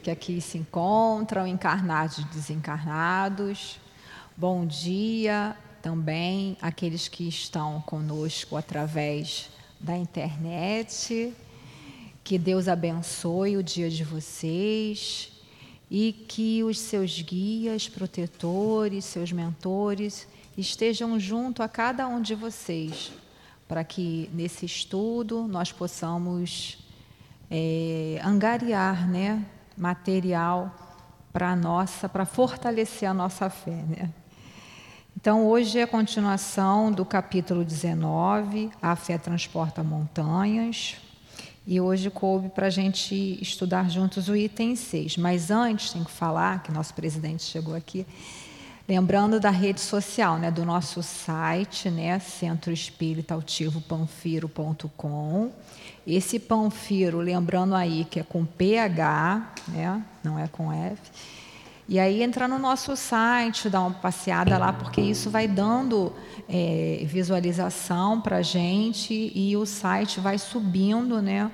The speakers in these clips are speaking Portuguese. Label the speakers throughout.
Speaker 1: que aqui se encontram, encarnados e desencarnados. Bom dia também àqueles que estão conosco através da internet. Que Deus abençoe o dia de vocês e que os seus guias, protetores, seus mentores estejam junto a cada um de vocês, para que nesse estudo nós possamos é, angariar né, material para nossa, para fortalecer a nossa fé. Né? Então, hoje é a continuação do capítulo 19, A Fé Transporta Montanhas. E hoje coube para a gente estudar juntos o item 6. Mas antes, tem que falar, que nosso presidente chegou aqui, lembrando da rede social, né, do nosso site, né, Centro Espírita Altivo Panfiro.com. Esse Panfiro, lembrando aí que é com PH, né, não é com F e aí entrar no nosso site, dar uma passeada lá, porque isso vai dando é, visualização para gente e o site vai subindo né,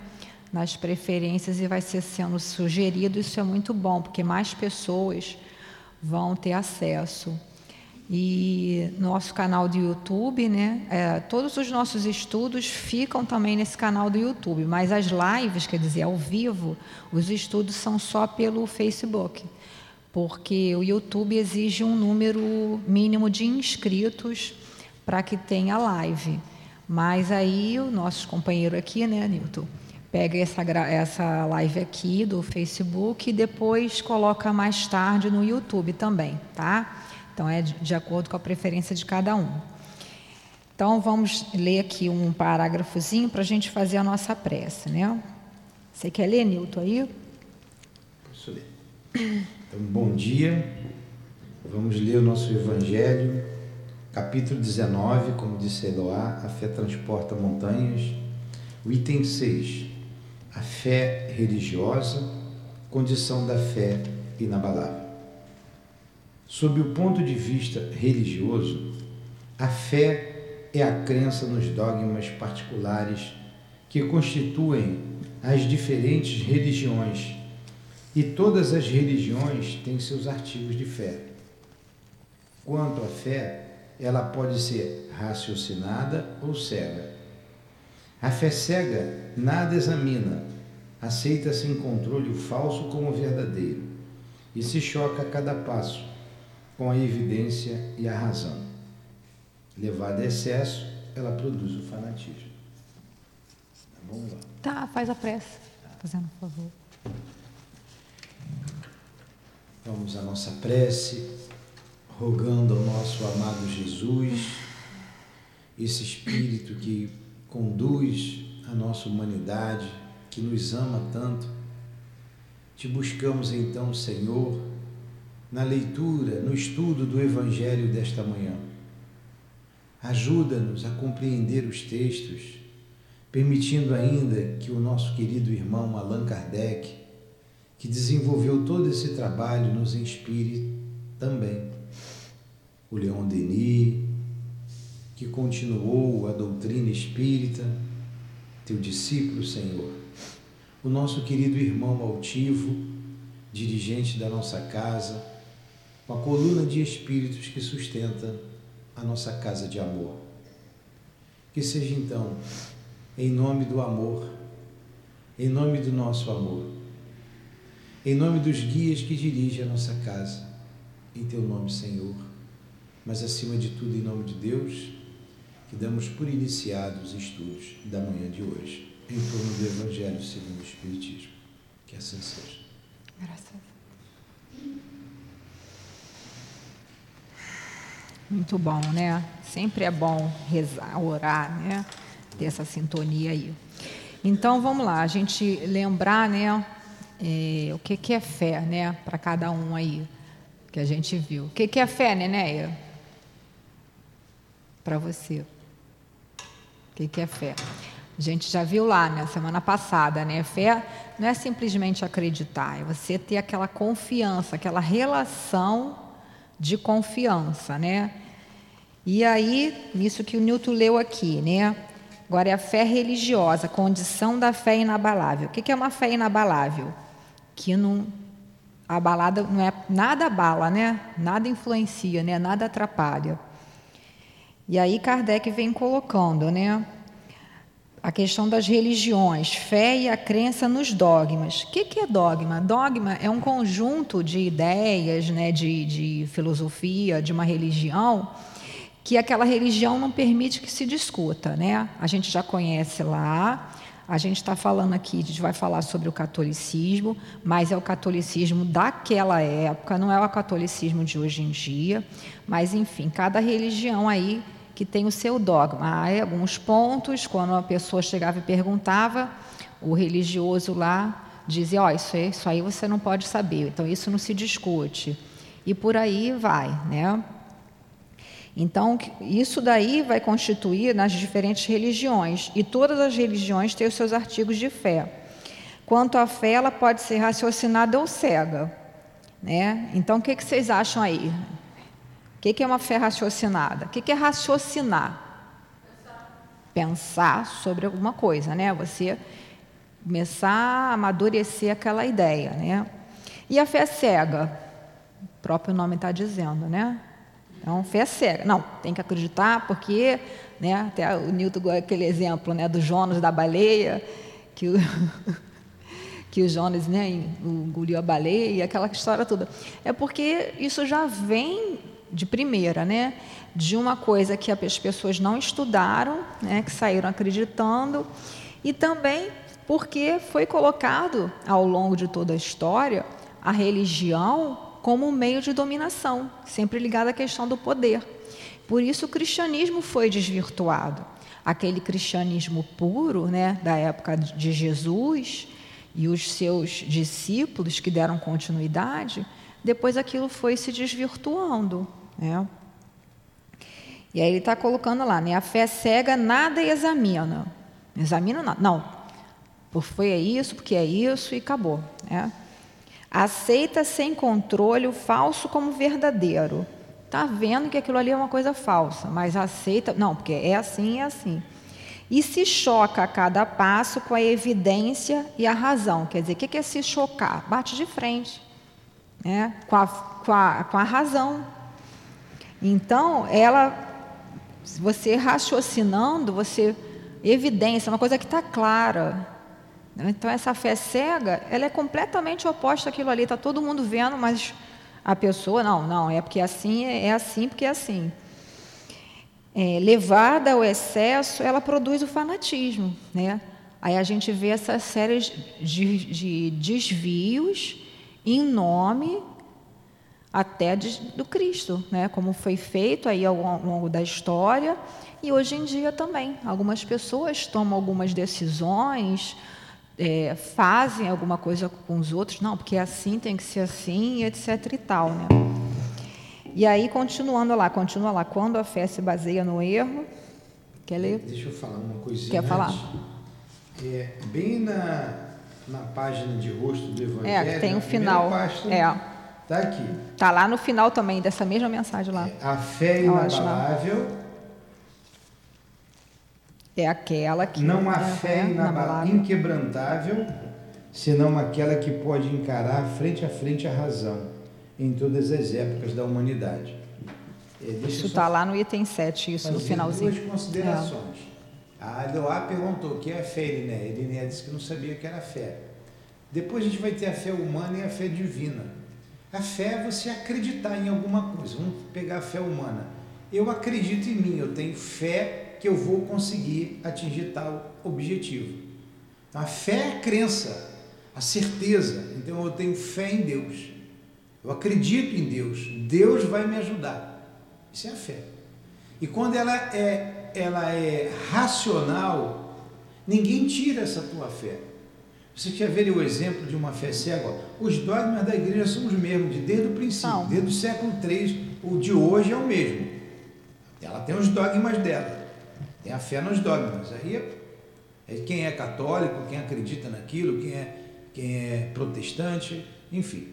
Speaker 1: nas preferências e vai ser sendo sugerido. Isso é muito bom, porque mais pessoas vão ter acesso. E nosso canal do YouTube, né? É, todos os nossos estudos ficam também nesse canal do YouTube, mas as lives, quer dizer, ao vivo, os estudos são só pelo Facebook porque o YouTube exige um número mínimo de inscritos para que tenha live. Mas aí o nosso companheiro aqui, né, Nilton, pega essa, essa live aqui do Facebook e depois coloca mais tarde no YouTube também, tá? Então é de, de acordo com a preferência de cada um. Então vamos ler aqui um parágrafozinho para a gente fazer a nossa prece, né? Você quer ler, Nilton, aí?
Speaker 2: Posso ler. Então, bom dia. Vamos ler o nosso Evangelho, capítulo 19, como disse Eloá, a fé transporta montanhas. O item 6, a fé religiosa, condição da fé inabalável. Sob o ponto de vista religioso, a fé é a crença nos dogmas particulares que constituem as diferentes religiões e todas as religiões têm seus artigos de fé. Quanto à fé, ela pode ser raciocinada ou cega. A fé cega nada examina, aceita sem controle o falso como verdadeiro e se choca a cada passo com a evidência e a razão. Levada a excesso, ela produz o fanatismo.
Speaker 1: Tá bom? Tá, faz a prece, fazendo por favor.
Speaker 2: Vamos à nossa prece, rogando ao nosso amado Jesus, esse Espírito que conduz a nossa humanidade, que nos ama tanto. Te buscamos então, Senhor, na leitura, no estudo do Evangelho desta manhã. Ajuda-nos a compreender os textos, permitindo ainda que o nosso querido irmão Allan Kardec que desenvolveu todo esse trabalho nos inspire também. O Leon Denis, que continuou a doutrina espírita, teu discípulo, Senhor. O nosso querido irmão altivo, dirigente da nossa casa, com a coluna de espíritos que sustenta a nossa casa de amor. Que seja então, em nome do amor, em nome do nosso amor, em nome dos guias que dirigem a nossa casa, em teu nome, Senhor, mas acima de tudo, em nome de Deus, que damos por iniciados os estudos da manhã de hoje, em torno do Evangelho segundo o Espiritismo. Que assim seja. Graças.
Speaker 1: Muito bom, né? Sempre é bom rezar, orar, né? Ter essa sintonia aí. Então vamos lá, a gente lembrar, né? é, o que, que é fé, né, para cada um aí que a gente viu. O que, que é fé, Nenéia? Para você. O que, é fé? A gente já viu lá, né, semana passada, né? Fé não é simplesmente acreditar, é você ter aquela confiança, aquela relação de confiança, né? E aí, nisso que o Newton leu aqui, né? Agora é a fé religiosa, condição da fé inabalável. O que é uma fé inabalável? que não, abalada não é nada abala, né? Nada influencia, né? Nada atrapalha. E aí Kardec vem colocando, né? A questão das religiões, fé e a crença nos dogmas. O que, que é dogma? Dogma é um conjunto de ideias, né, de, de filosofia, de uma religião, que aquela religião não permite que se discuta. Né? A gente já conhece lá, a gente está falando aqui, a gente vai falar sobre o catolicismo, mas é o catolicismo daquela época, não é o catolicismo de hoje em dia. Mas, enfim, cada religião aí que tem o seu dogma. Há alguns pontos, quando uma pessoa chegava e perguntava, o religioso lá dizia: Ó, oh, isso, aí, isso aí você não pode saber, então isso não se discute. E por aí vai, né? Então, isso daí vai constituir nas diferentes religiões, e todas as religiões têm os seus artigos de fé. Quanto à fé, ela pode ser raciocinada ou cega. Né? Então, o que, que vocês acham aí? Que, que é uma fé raciocinada? O que, que é raciocinar? Pensar sobre alguma coisa, né? Você começar a amadurecer aquela ideia, né? E a fé cega? O próprio nome está dizendo, né? Então, fé cega. Não, tem que acreditar porque, né, até o Newton, aquele exemplo né, do Jonas da baleia, que o, que o Jonas né, engoliu a baleia aquela história toda. É porque isso já vem de primeira, né, de uma coisa que as pessoas não estudaram, né, que saíram acreditando, e também porque foi colocado ao longo de toda a história a religião como um meio de dominação, sempre ligado à questão do poder. Por isso o cristianismo foi desvirtuado. Aquele cristianismo puro, né, da época de Jesus e os seus discípulos que deram continuidade, depois aquilo foi se desvirtuando, né? E aí ele está colocando lá, né? A fé cega nada examina. Examina nada. Não. Porque foi isso, porque é isso e acabou. Né? Aceita sem controle o falso como verdadeiro. Está vendo que aquilo ali é uma coisa falsa, mas aceita. Não, porque é assim, é assim. E se choca a cada passo com a evidência e a razão. Quer dizer, o que é se chocar? Bate de frente né? com, a, com, a, com a razão. Então, ela, você raciocinando, você evidência, uma coisa que está clara. Então, essa fé cega, ela é completamente oposta àquilo ali. Está todo mundo vendo, mas a pessoa, não, não, é porque assim, é assim porque é assim. É, levada ao excesso, ela produz o fanatismo. Né? Aí a gente vê essas séries de, de desvios em nome até de, do Cristo, né? como foi feito aí ao longo da história e hoje em dia também. Algumas pessoas tomam algumas decisões é, fazem alguma coisa com os outros, não, porque é assim, tem que ser assim, etc e tal, né? E aí, continuando lá, continua lá, quando a fé se baseia no erro, quer ler?
Speaker 2: Deixa eu falar uma coisinha
Speaker 1: Quer falar?
Speaker 2: É, bem na, na página de rosto do Evangelho,
Speaker 1: é, que tem o um final,
Speaker 2: página,
Speaker 1: é.
Speaker 2: Tá aqui.
Speaker 1: Tá lá no final também dessa mesma mensagem lá.
Speaker 2: É, a fé inabalável
Speaker 1: é aquela que.
Speaker 2: Não há é, fé é, inquebrantável, senão aquela que pode encarar frente a frente a razão em todas as épocas da humanidade.
Speaker 1: É, isso está lá no item 7, isso no finalzinho.
Speaker 2: Duas considerações. A Eloá perguntou o que é fé, Eliné. Eliné disse que não sabia o que era fé. Depois a gente vai ter a fé humana e a fé divina. A fé é você acreditar em alguma coisa. Vamos pegar a fé humana. Eu acredito em mim, eu tenho fé que eu vou conseguir atingir tal objetivo. Então, a fé é a crença, a certeza. Então eu tenho fé em Deus. Eu acredito em Deus. Deus vai me ajudar. Isso é a fé. E quando ela é, ela é racional, ninguém tira essa tua fé. Você quer ver o exemplo de uma fé cega? Os dogmas da igreja são os mesmos, de desde o princípio, Não. desde o século III, o de hoje é o mesmo. Ela tem os dogmas dela. Tem a fé nos dogmas. Aí é, quem é católico, quem acredita naquilo, quem é, quem é protestante, enfim.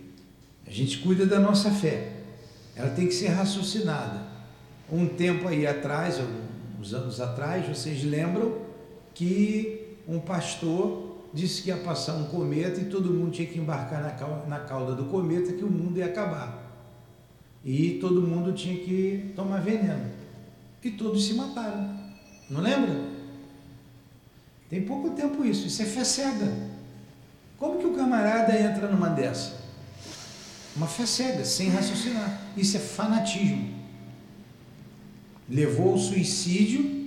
Speaker 2: A gente cuida da nossa fé. Ela tem que ser raciocinada. Um tempo aí atrás, uns anos atrás, vocês lembram que um pastor disse que ia passar um cometa e todo mundo tinha que embarcar na cauda do cometa que o mundo ia acabar. E todo mundo tinha que tomar veneno. E todos se mataram. Não lembra? Tem pouco tempo isso. Isso é fé cega. Como que o camarada entra numa dessa? Uma fé cega, sem raciocinar. Isso é fanatismo. Levou ao suicídio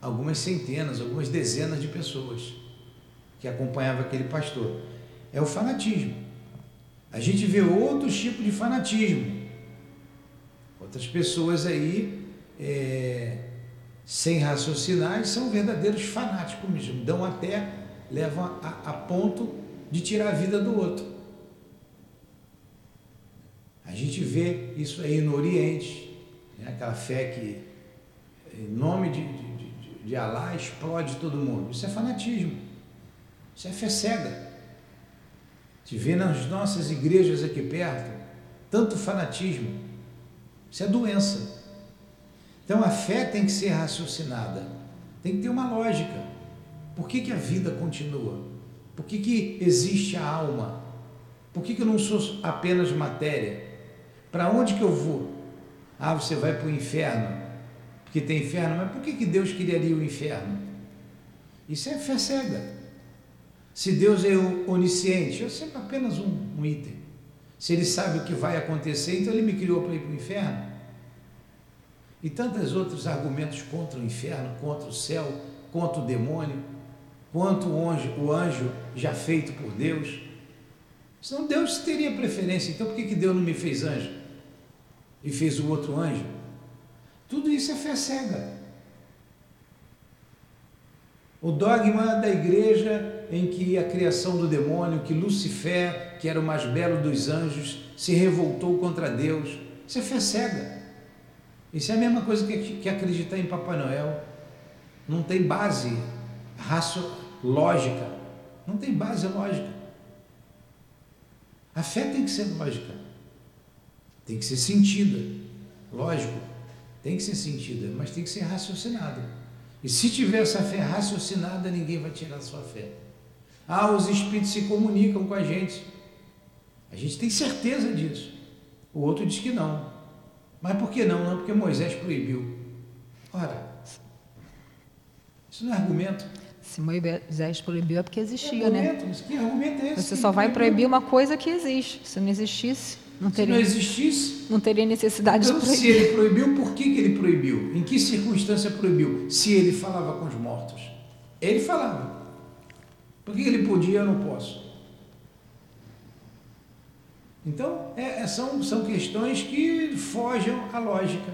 Speaker 2: algumas centenas, algumas dezenas de pessoas que acompanhavam aquele pastor. É o fanatismo. A gente vê outros tipos de fanatismo. Outras pessoas aí, é, sem raciocinar, são verdadeiros fanáticos mesmo. Dão até, levam a, a ponto de tirar a vida do outro. A gente vê isso aí no Oriente, né? aquela fé que, em nome de, de, de, de explode todo mundo. Isso é fanatismo. Isso é fé cega. Te vê nas nossas igrejas aqui perto, tanto fanatismo. Isso é doença. Então a fé tem que ser raciocinada, tem que ter uma lógica. Por que, que a vida continua? Por que, que existe a alma? Por que, que eu não sou apenas matéria? Para onde que eu vou? Ah, você vai para o inferno, porque tem inferno, mas por que, que Deus criaria o inferno? Isso é fé cega. Se Deus é onisciente, eu sempre apenas um, um item. Se Ele sabe o que vai acontecer, então Ele me criou para ir para o inferno. E tantos outros argumentos contra o inferno, contra o céu, contra o demônio, quanto o anjo, o anjo já feito por Deus. Senão Deus teria preferência. Então por que, que Deus não me fez anjo? E fez o outro anjo? Tudo isso é fé cega. O dogma da igreja em que a criação do demônio, que Lucifer, que era o mais belo dos anjos, se revoltou contra Deus. Isso é fé cega. Isso é a mesma coisa que, acreditar em Papai Noel. Não tem base racio, lógica. Não tem base lógica. A fé tem que ser lógica. Tem que ser sentida. Lógico. Tem que ser sentida, mas tem que ser raciocinada. E se tiver essa fé raciocinada, ninguém vai tirar a sua fé. Ah, os espíritos se comunicam com a gente. A gente tem certeza disso. O outro diz que não. Mas por que não? Não, porque Moisés proibiu. Ora, isso não é argumento.
Speaker 1: Se Moisés proibiu é porque existia, né?
Speaker 2: Que argumento é esse?
Speaker 1: Você só vai proibir uma coisa que existe. Se não existisse, não teria.
Speaker 2: Se não existisse,
Speaker 1: não teria necessidade
Speaker 2: então,
Speaker 1: de proibir.
Speaker 2: Se ele proibiu, por que, que ele proibiu? Em que circunstância proibiu? Se ele falava com os mortos. Ele falava. Por que ele podia eu não posso? Então, é, é, são, são questões que fogem à lógica.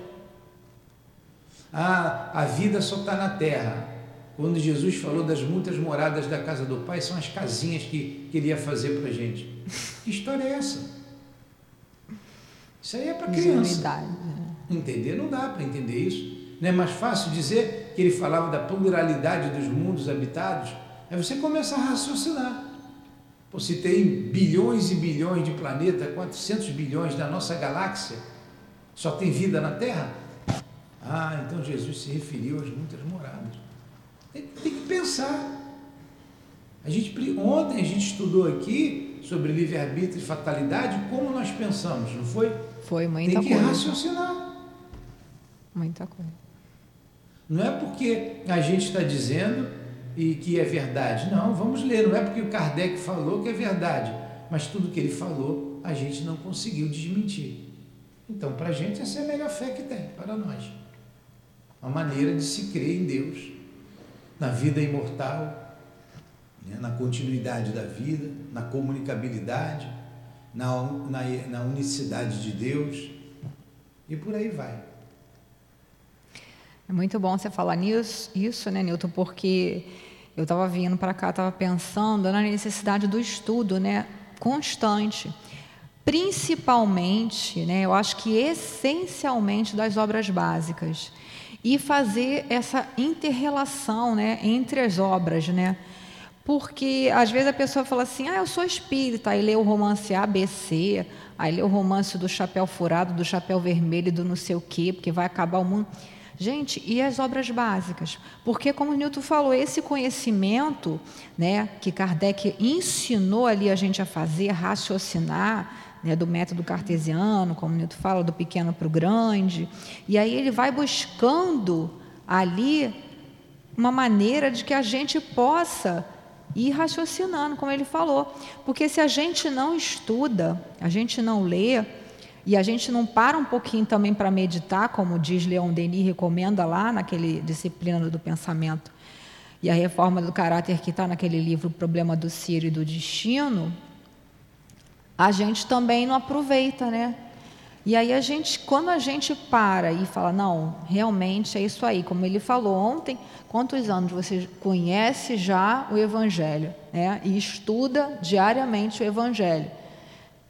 Speaker 2: Ah, a vida só está na terra. Quando Jesus falou das muitas moradas da casa do Pai, são as casinhas que, que ele ia fazer para a gente. Que história é essa? Isso aí é para criança. Né? Entender não dá para entender isso. Não é mais fácil dizer que ele falava da pluralidade dos mundos habitados? Aí você começa a raciocinar. Pô, se tem bilhões e bilhões de planetas, 400 bilhões da nossa galáxia, só tem vida na Terra? Ah, então Jesus se referiu às muitas moradas. Tem, tem que pensar. A gente, ontem a gente estudou aqui sobre livre-arbítrio e fatalidade, como nós pensamos, não foi?
Speaker 1: Foi muita
Speaker 2: coisa. Tem
Speaker 1: que
Speaker 2: coisa. raciocinar.
Speaker 1: Muita coisa.
Speaker 2: Não é porque a gente está dizendo e que é verdade. Não, vamos ler. Não é porque o Kardec falou que é verdade, mas tudo que ele falou a gente não conseguiu desmentir. Então, para a gente, essa é a melhor fé que tem, para nós. Uma maneira de se crer em Deus, na vida imortal, né? na continuidade da vida, na comunicabilidade, na, na, na unicidade de Deus, e por aí vai.
Speaker 1: É muito bom você falar nisso, isso, né, Nilton, porque eu estava vindo para cá, estava pensando na necessidade do estudo, né, constante, principalmente, né, eu acho que essencialmente das obras básicas. E fazer essa interrelação, né, entre as obras, né, porque às vezes a pessoa fala assim, ah, eu sou espírita, aí lê o romance ABC, aí lê o romance do chapéu furado, do chapéu vermelho, do não sei o quê, porque vai acabar o mundo. Gente, e as obras básicas? Porque, como Newton falou, esse conhecimento né, que Kardec ensinou ali a gente a fazer, raciocinar, né, do método cartesiano, como Newton fala, do pequeno para o grande, e aí ele vai buscando ali uma maneira de que a gente possa ir raciocinando, como ele falou. Porque se a gente não estuda, a gente não lê, e a gente não para um pouquinho também para meditar, como diz Leon Denis, recomenda lá naquele Disciplina do Pensamento e a Reforma do Caráter que está naquele livro O Problema do Ciro e do Destino, a gente também não aproveita, né? E aí a gente, quando a gente para e fala, não, realmente é isso aí, como ele falou ontem, quantos anos você conhece já o Evangelho, né? E estuda diariamente o Evangelho.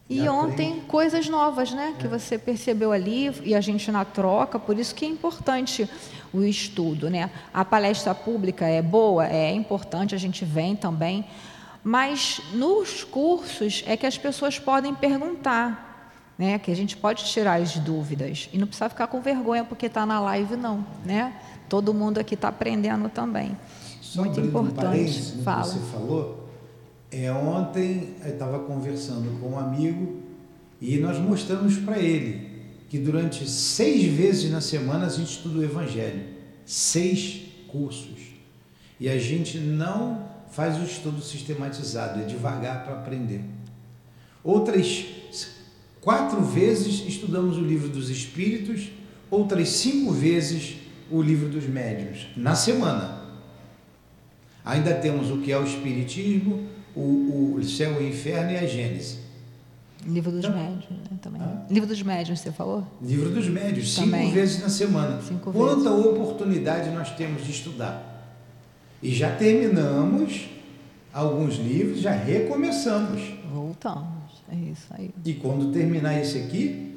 Speaker 1: E ontem, coisas novas, né? Que você percebeu ali e a gente na troca, por isso que é importante o estudo, né? A palestra pública é boa, é importante, a gente vem também, mas nos cursos é que as pessoas podem perguntar, né? Que a gente pode tirar as dúvidas e não precisa ficar com vergonha porque está na live, não, né? Todo mundo aqui está aprendendo também.
Speaker 2: Só Muito importante. Um Fala. Você falou é, ontem eu estava conversando com um amigo e nós mostramos para ele que durante seis vezes na semana a gente estuda o Evangelho. Seis cursos. E a gente não faz o estudo sistematizado, é devagar para aprender. Outras quatro vezes estudamos o livro dos Espíritos, outras cinco vezes o livro dos Médiuns, na semana. Ainda temos o que é o Espiritismo, o, o céu e o inferno e a Gênese.
Speaker 1: Livro dos então, médios, né, também. Ah? Livro dos médios, você falou?
Speaker 2: Livro dos médios, também. cinco vezes na semana. Cinco Quanta vezes. oportunidade nós temos de estudar. E já terminamos alguns livros, já recomeçamos.
Speaker 1: Voltamos, é isso aí.
Speaker 2: E quando terminar esse aqui,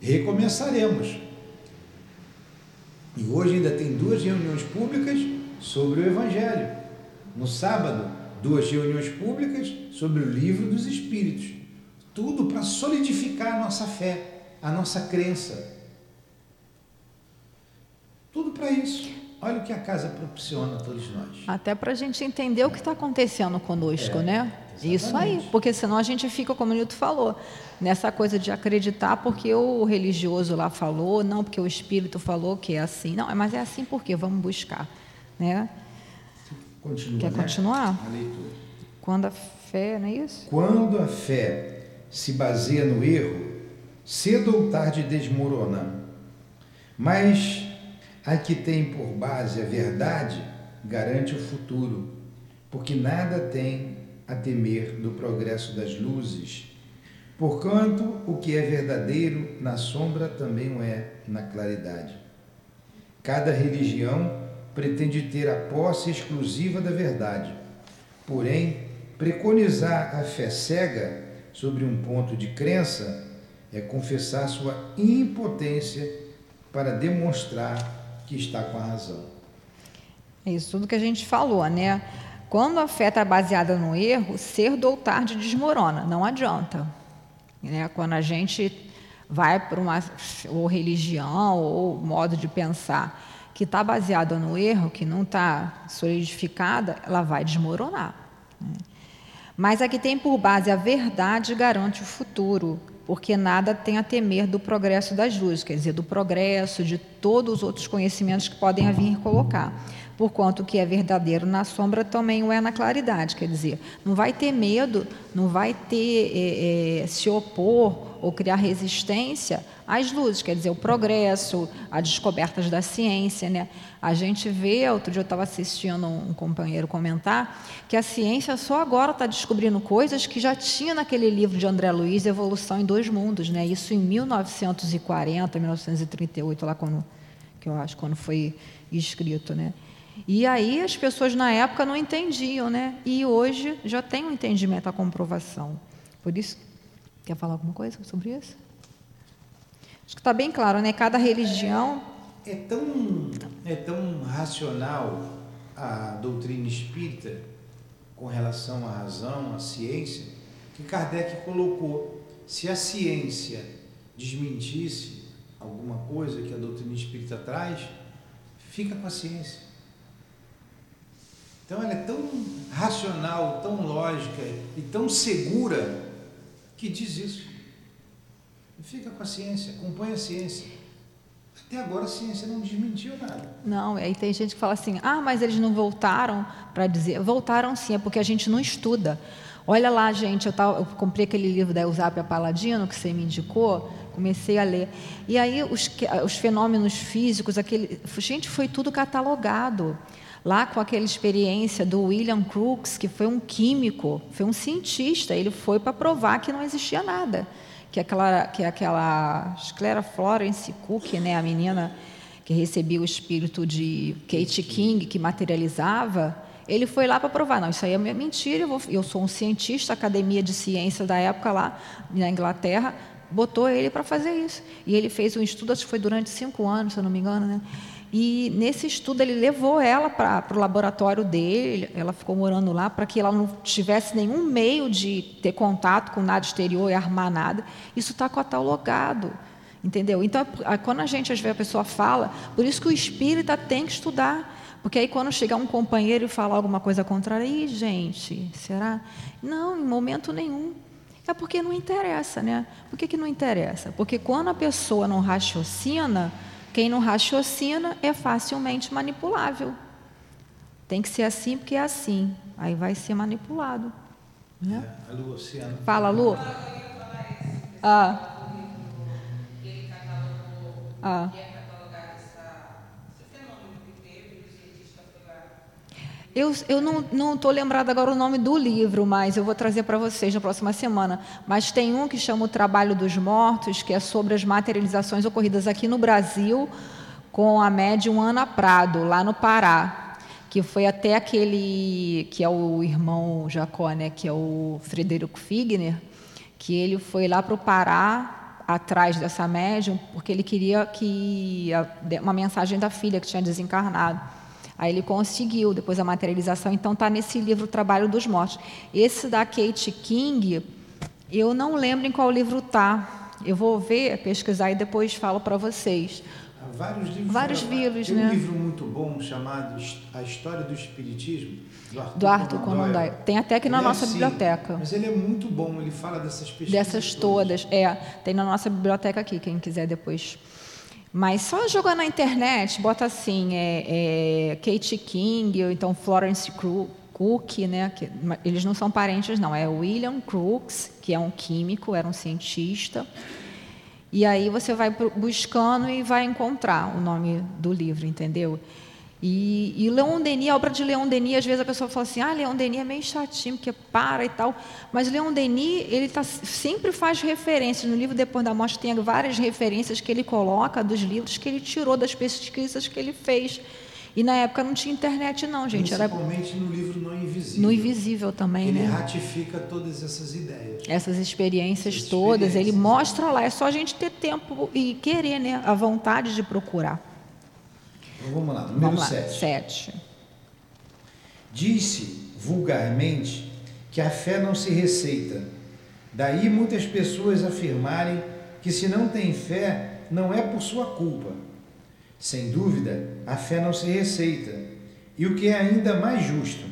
Speaker 2: recomeçaremos. E hoje ainda tem duas reuniões públicas sobre o Evangelho. No sábado, duas reuniões públicas sobre o livro dos Espíritos. Tudo para solidificar a nossa fé, a nossa crença. Tudo para isso. Olha o que a casa proporciona a todos nós.
Speaker 1: Até para a gente entender o que está acontecendo conosco, é, né? Exatamente. Isso aí, porque senão a gente fica, como o Nilton falou, nessa coisa de acreditar porque o religioso lá falou, não porque o espírito falou que é assim. Não, mas é assim porque vamos buscar, né?
Speaker 2: Continua,
Speaker 1: Quer
Speaker 2: né?
Speaker 1: continuar?
Speaker 2: A leitura.
Speaker 1: Quando a fé, não é isso?
Speaker 2: Quando a fé se baseia no erro, cedo ou tarde desmorona. Mas a que tem por base a verdade garante o futuro, porque nada tem a temer do progresso das luzes. Porquanto o que é verdadeiro na sombra também o é na claridade. Cada religião pretende ter a posse exclusiva da verdade. Porém, preconizar a fé cega sobre um ponto de crença é confessar sua impotência para demonstrar que está com a razão.
Speaker 1: É isso tudo que a gente falou, né? Quando a fé está baseada no erro, cedo ou tarde desmorona, não adianta. Né? Quando a gente vai para uma ou religião ou modo de pensar que está baseada no erro, que não está solidificada, ela vai desmoronar. Né? Mas a que tem por base a verdade garante o futuro, porque nada tem a temer do progresso das luzes, quer dizer, do progresso, de todos os outros conhecimentos que podem vir colocar porquanto o que é verdadeiro na sombra também o é na claridade. Quer dizer, não vai ter medo, não vai ter é, é, se opor ou criar resistência às luzes, quer dizer, o progresso, as descobertas da ciência. Né? A gente vê, outro dia eu estava assistindo um companheiro comentar, que a ciência só agora está descobrindo coisas que já tinha naquele livro de André Luiz, Evolução em Dois Mundos, né? isso em 1940, 1938, lá quando, que eu acho, quando foi escrito. Né? E aí as pessoas na época não entendiam, né? E hoje já tem um entendimento, a comprovação. Por isso, quer falar alguma coisa sobre isso? Acho que está bem claro, né? Cada religião.
Speaker 2: É tão, é tão racional a doutrina espírita com relação à razão, à ciência, que Kardec colocou: se a ciência desmentisse, alguma coisa que a doutrina espírita traz, fica com a ciência. Então ela é tão racional, tão lógica e tão segura que diz isso. Fica com a ciência, acompanha a ciência. Até agora a ciência não desmentiu nada.
Speaker 1: Não, aí tem gente que fala assim: ah, mas eles não voltaram para dizer. Voltaram sim, é porque a gente não estuda. Olha lá, gente, eu, tava, eu comprei aquele livro da Eusapia Paladino que você me indicou, comecei a ler. E aí os, os fenômenos físicos, aquele, gente, foi tudo catalogado. Lá com aquela experiência do William Crookes, que foi um químico, foi um cientista, ele foi para provar que não existia nada que aquela, que aquela Clara Florence Cook, né, a menina que recebia o espírito de Kate King, que materializava, ele foi lá para provar, não, isso aí é mentira, eu, vou, eu sou um cientista, a Academia de Ciências da época lá na Inglaterra, botou ele para fazer isso. E ele fez um estudo, acho que foi durante cinco anos, se eu não me engano, né? E nesse estudo ele levou ela para o laboratório dele, ela ficou morando lá para que ela não tivesse nenhum meio de ter contato com nada exterior e armar nada. Isso está catalogado, entendeu? Então, quando a gente, às vezes, a pessoa fala, por isso que o espírita tem que estudar. Porque aí quando chegar um companheiro e falar alguma coisa contrária, aí, gente, será? Não, em momento nenhum. É porque não interessa, né? Por que, que não interessa? Porque quando a pessoa não raciocina, quem não raciocina é facilmente manipulável. Tem que ser assim porque é assim. Aí vai ser manipulado. Né?
Speaker 2: É, a Lu.
Speaker 1: Fala, Lu. Ah. Ah. Eu, eu não estou lembrada agora o nome do livro, mas eu vou trazer para vocês na próxima semana. Mas tem um que chama O Trabalho dos Mortos, que é sobre as materializações ocorridas aqui no Brasil com a médium Ana Prado, lá no Pará, que foi até aquele que é o irmão Jacó, né, que é o Frederico Figner, que ele foi lá para o Pará atrás dessa médium, porque ele queria que uma mensagem da filha que tinha desencarnado. Aí ele conseguiu, depois a materialização, então está nesse livro o Trabalho dos Mortos. Esse da Kate King, eu não lembro em qual livro está. Eu vou ver, pesquisar e depois falo para vocês.
Speaker 2: Há vários livros.
Speaker 1: Vários livros,
Speaker 2: Tem
Speaker 1: né?
Speaker 2: um livro muito bom chamado A História do Espiritismo, do Arthur,
Speaker 1: do Arthur Conan Doyle. Tem até aqui na
Speaker 2: ele é
Speaker 1: nossa
Speaker 2: assim,
Speaker 1: biblioteca.
Speaker 2: Mas ele é muito bom, ele fala dessas pesquisas.
Speaker 1: Dessas todas. É, tem na nossa biblioteca aqui, quem quiser depois mas só jogar na internet, bota assim, é, é Kate King, ou então Florence Cook, né? Que, eles não são parentes, não. É William Crookes, que é um químico, era um cientista. E aí você vai buscando e vai encontrar o nome do livro, entendeu? E, e Leon Denis, a obra de Leon Denis, às vezes a pessoa fala assim, ah, Leon Denis é meio chatinho, porque para e tal. Mas Leon Denis, ele tá, sempre faz referências. No livro Depois da Morte tem várias referências que ele coloca dos livros que ele tirou das pesquisas que ele fez. E na época não tinha internet não, gente.
Speaker 2: Principalmente Era... no livro No Invisível.
Speaker 1: No Invisível também,
Speaker 2: ele
Speaker 1: né?
Speaker 2: Ele ratifica todas essas ideias.
Speaker 1: Essas experiências essas todas, experiências. ele mostra lá. É só a gente ter tempo e querer, né? A vontade de procurar.
Speaker 2: Então vamos lá, número vamos lá, 7.
Speaker 1: 7.
Speaker 2: Disse vulgarmente que a fé não se receita. Daí muitas pessoas afirmarem que se não tem fé, não é por sua culpa. Sem dúvida, a fé não se receita. E o que é ainda mais justo.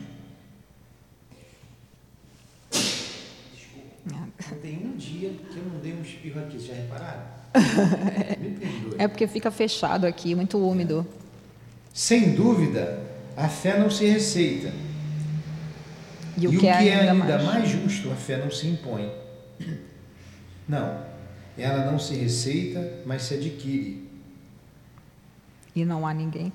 Speaker 2: Desculpa, tem um dia que eu não dei um espirro aqui, já repararam? Me perdoe.
Speaker 1: É porque fica fechado aqui, muito úmido.
Speaker 2: Sem dúvida, a fé não se receita.
Speaker 1: E o, e que, é,
Speaker 2: é ainda,
Speaker 1: mais?
Speaker 2: mais justo, a fé não se impõe. Não, ela não se receita, mas se adquire.
Speaker 1: E não há ninguém.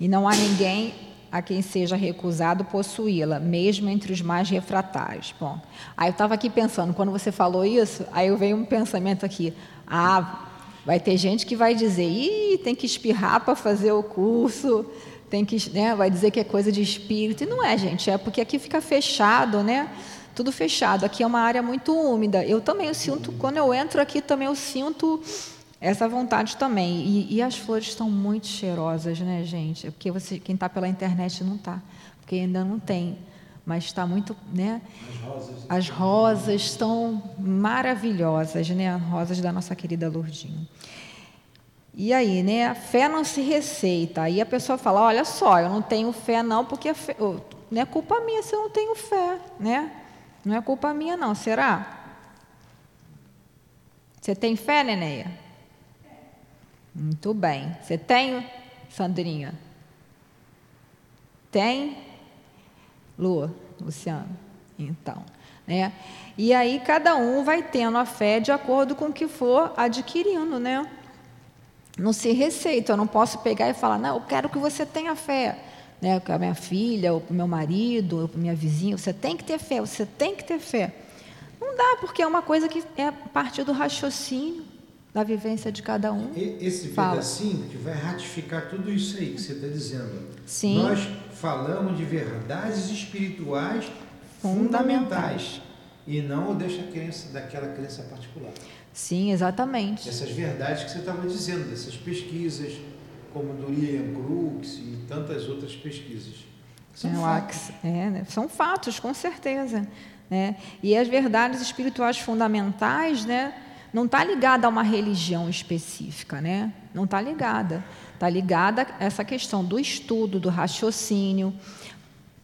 Speaker 1: E não há ninguém a quem seja recusado possuí-la, mesmo entre os mais refratários. Bom, aí eu estava aqui pensando, quando você falou isso, aí eu veio um pensamento aqui. Ah, Vai ter gente que vai dizer, Ih, tem que espirrar para fazer o curso, tem que, né, vai dizer que é coisa de espírito. E não é, gente, é porque aqui fica fechado, né? Tudo fechado. Aqui é uma área muito úmida. Eu também eu sinto, quando eu entro aqui, também eu sinto essa vontade também. E, e as flores estão muito cheirosas, né, gente? É porque você, quem está pela internet não está, porque ainda não tem mas está muito, né?
Speaker 2: As rosas,
Speaker 1: As rosas estão maravilhosas, né? As rosas da nossa querida Lourdinha. E aí, né? A fé não se receita. Aí a pessoa fala: olha só, eu não tenho fé não, porque fé, não é culpa minha se eu não tenho fé, né? Não é culpa minha não, será? Você tem fé, Neneia? Muito bem. Você tem, Sandrinha? Tem? Lua, Luciano? Então, né? E aí cada um vai tendo a fé de acordo com o que for adquirindo, né? Não se receita, eu não posso pegar e falar, não, eu quero que você tenha fé. Né, com a minha filha, ou para o meu marido, ou para minha vizinha, você tem que ter fé, você tem que ter fé. Não dá, porque é uma coisa que é parte do raciocínio, da vivência de cada um.
Speaker 2: Esse
Speaker 1: Fala.
Speaker 2: pedacinho que vai ratificar tudo isso aí que você está dizendo.
Speaker 1: Sim.
Speaker 2: Nós falamos de verdades espirituais
Speaker 1: Fundamentais.
Speaker 2: fundamentais e não o deixa crença daquela crença particular.
Speaker 1: Sim, exatamente.
Speaker 2: Essas verdades que você estava dizendo, dessas pesquisas, como do Ian Crooks e tantas outras pesquisas. São
Speaker 1: É,
Speaker 2: fatos.
Speaker 1: é, né? São fatos, com certeza. né? E as verdades espirituais fundamentais, né, não está ligada a uma religião específica, né? Não está ligada. Está ligada a essa questão do estudo, do raciocínio.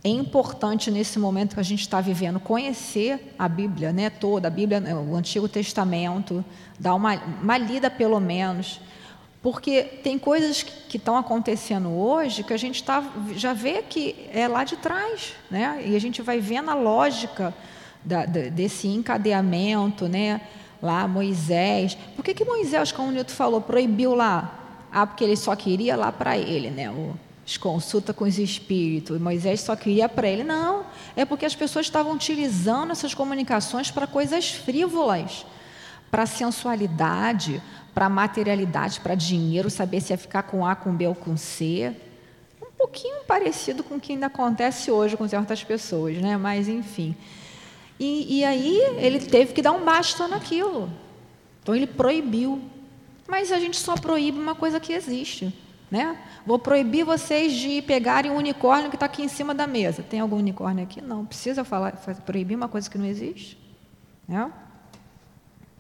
Speaker 1: É importante nesse momento que a gente está vivendo conhecer a Bíblia, né, toda a Bíblia, né, o Antigo Testamento, dar uma, uma lida pelo menos, porque tem coisas que estão acontecendo hoje que a gente tá, já vê que é lá de trás, né? E a gente vai vendo a lógica da- da- desse encadeamento, né? Lá Moisés. Por que, que Moisés, como o Nilton falou, proibiu lá? Ah, porque ele só queria lá para ele, né? O, as consulta com os espíritos. Moisés só queria para ele. Não, é porque as pessoas estavam utilizando essas comunicações para coisas frívolas para sensualidade, para materialidade, para dinheiro, saber se ia ficar com A, com B ou com C. Um pouquinho parecido com o que ainda acontece hoje com certas pessoas, né? Mas enfim. E, e aí ele teve que dar um basta naquilo. Então ele proibiu. Mas a gente só proíbe uma coisa que existe. Né? Vou proibir vocês de pegarem um unicórnio que está aqui em cima da mesa. Tem algum unicórnio aqui? Não. Precisa falar, fa- proibir uma coisa que não existe? Né?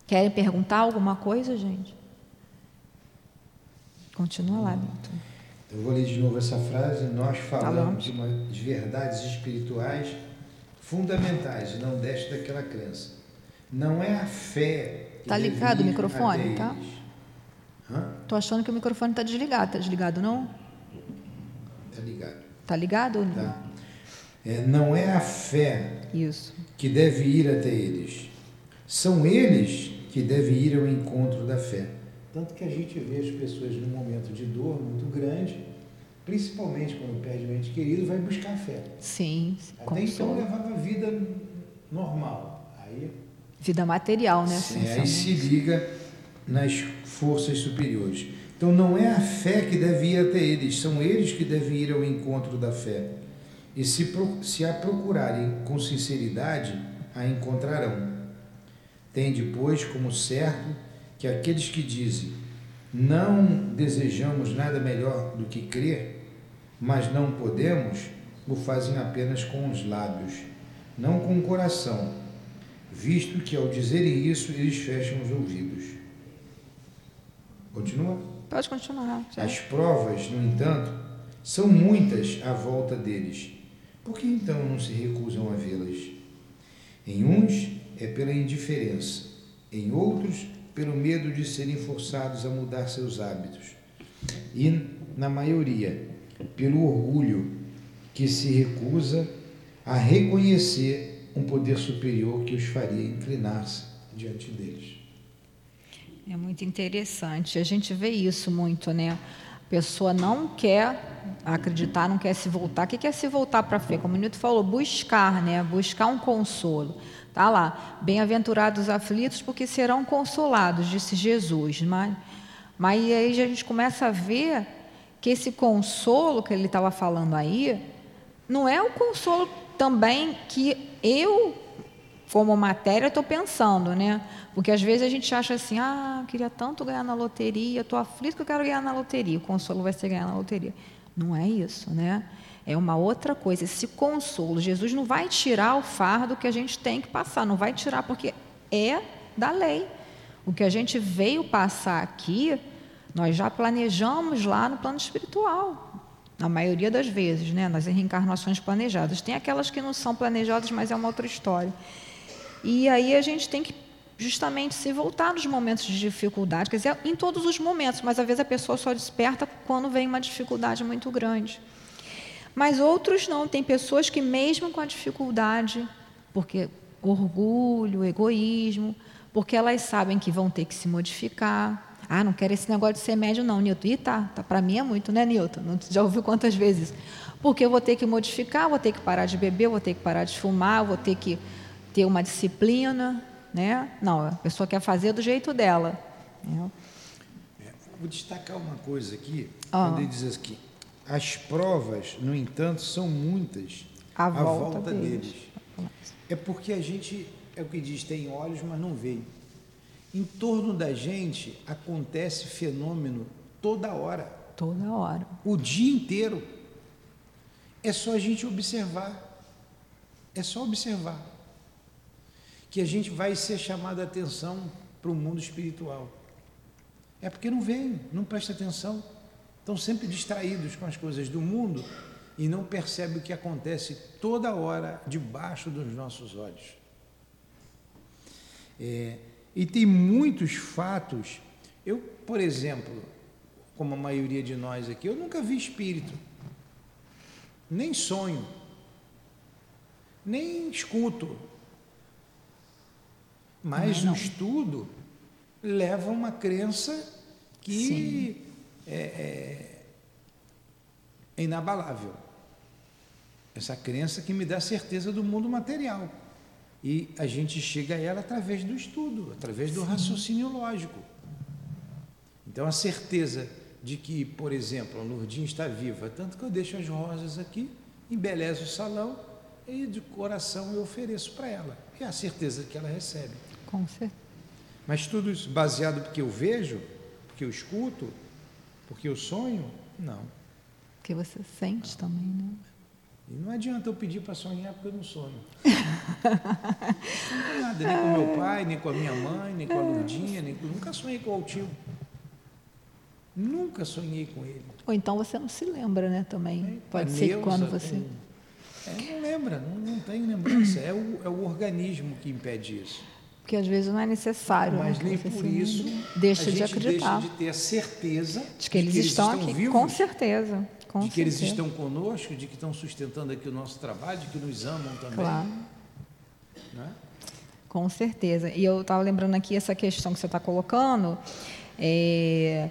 Speaker 1: Querem perguntar alguma coisa, gente? Continua lá, Milton.
Speaker 2: Eu vou ler de novo essa frase. Nós falamos
Speaker 1: Falamos.
Speaker 2: uma, de verdades espirituais fundamentais e não deste daquela crença. Não é a fé. que
Speaker 1: Tá
Speaker 2: deve
Speaker 1: ligado o microfone, tá?
Speaker 2: Hã?
Speaker 1: Tô achando que o microfone está desligado. Tá desligado, não?
Speaker 2: Tá ligado.
Speaker 1: Tá ligado?
Speaker 2: Tá? É, não é a fé
Speaker 1: Isso.
Speaker 2: que deve ir até eles. São eles que devem ir ao encontro da fé. Tanto que a gente vê as pessoas num momento de dor muito grande, principalmente quando perde um ente querido, vai buscar fé.
Speaker 1: Sim.
Speaker 2: Até então
Speaker 1: consolo.
Speaker 2: levava a vida normal. Aí,
Speaker 1: Vida material, né?
Speaker 2: é, aí se liga nas forças superiores. Então não é a fé que deve ir até eles, são eles que devem ir ao encontro da fé. E se, se a procurarem com sinceridade, a encontrarão. Tende, pois, como certo que aqueles que dizem não desejamos nada melhor do que crer, mas não podemos, o fazem apenas com os lábios, não com o coração, visto que ao dizerem isso eles fecham os ouvidos. Continua?
Speaker 1: Pode continuar. já.
Speaker 2: As provas, no entanto, são muitas à volta deles. Por que então não se recusam a vê-las? Em uns é pela indiferença, em outros pelo medo de serem forçados a mudar seus hábitos, e, na maioria, pelo orgulho que se recusa a reconhecer um poder superior que os faria inclinar-se diante deles.
Speaker 1: É muito interessante. A gente vê isso muito, né? A pessoa não quer acreditar, não quer se voltar. O que quer se voltar para a fé? Como o Nito falou, buscar, né? Buscar um consolo. Tá lá, bem-aventurados os aflitos, porque serão consolados, disse Jesus. Mas, mas aí a gente começa a ver que esse consolo que ele estava falando aí, não é o consolo também que eu como matéria, estou pensando, né? Porque às vezes a gente acha assim, ah, eu queria tanto ganhar na loteria, estou aflito que eu quero ganhar na loteria, o consolo vai ser ganhar na loteria. Não é isso, né? É uma outra coisa, esse consolo. Jesus não vai tirar o fardo que a gente tem que passar, não vai tirar porque é da lei. O que a gente veio passar aqui Nós já planejamos lá no plano espiritual, na maioria das vezes, né? nas reencarnações planejadas. Tem aquelas que não são planejadas, mas é uma outra história. E aí a gente tem que justamente se voltar nos momentos de dificuldade, quer dizer, em todos os momentos, mas às vezes a pessoa só desperta quando vem uma dificuldade muito grande. Mas outros não, tem pessoas que mesmo com a dificuldade, porque orgulho, egoísmo, porque elas sabem que vão ter que se modificar. Ah, não quero esse negócio de ser médio não, Nilton. E tá, tá para mim é muito, né, Nilton? Não, já ouviu quantas vezes? Porque eu vou ter que modificar, vou ter que parar de beber, vou ter que parar de fumar, vou ter que ter uma disciplina, né? Não, a pessoa quer fazer do jeito dela. Né?
Speaker 2: É, vou destacar uma coisa aqui, oh. quando ele diz aqui, as provas, no entanto, são muitas
Speaker 1: à volta, volta deles. deles.
Speaker 2: É porque a gente, é o que diz, tem olhos, mas não vê. Em torno da gente acontece fenômeno toda hora.
Speaker 1: Toda hora.
Speaker 2: O dia inteiro. É só a gente observar. É só observar. Que a gente vai ser chamado a atenção para o mundo espiritual. É porque não vem, não presta atenção. Estão sempre distraídos com as coisas do mundo e não percebe o que acontece toda hora debaixo dos nossos olhos. É, e tem muitos fatos. Eu, por exemplo, como a maioria de nós aqui, eu nunca vi espírito, nem sonho, nem escuto. Mas não, não. o estudo leva a uma crença que é, é, é inabalável. Essa crença que me dá certeza do mundo material. E a gente chega a ela através do estudo, através do Sim. raciocínio lógico. Então, a certeza de que, por exemplo, a Lourdinha está viva, tanto que eu deixo as rosas aqui, embelezo o salão e de coração eu ofereço para ela. É a certeza que ela recebe.
Speaker 1: Com certeza.
Speaker 2: Mas tudo isso baseado porque eu vejo, porque eu escuto, porque eu sonho? Não.
Speaker 1: Porque você sente também, né?
Speaker 2: E não adianta eu pedir para sonhar porque eu não sonho. não tem nada, nem com meu pai, nem com a minha mãe, nem com a Lurdinha, nem com... nunca sonhei com o Altil. Nunca sonhei com ele.
Speaker 1: Ou então você não se lembra, né, também. É, Pode ser Neuza, quando você. Tem...
Speaker 2: É, não lembra, não, não tem lembrança. É o, é o organismo que impede isso.
Speaker 1: Porque às vezes não é necessário.
Speaker 2: Mas
Speaker 1: né,
Speaker 2: nem por isso
Speaker 1: deixa de acreditar.
Speaker 2: Deixa de ter a certeza
Speaker 1: de que eles, de que eles estão, estão, aqui, vivos. Com certeza. Com
Speaker 2: de que eles estão conosco, de que estão sustentando aqui o nosso trabalho, de que nos amam também.
Speaker 1: Claro. É? Com certeza. E eu estava lembrando aqui essa questão que você está colocando. É,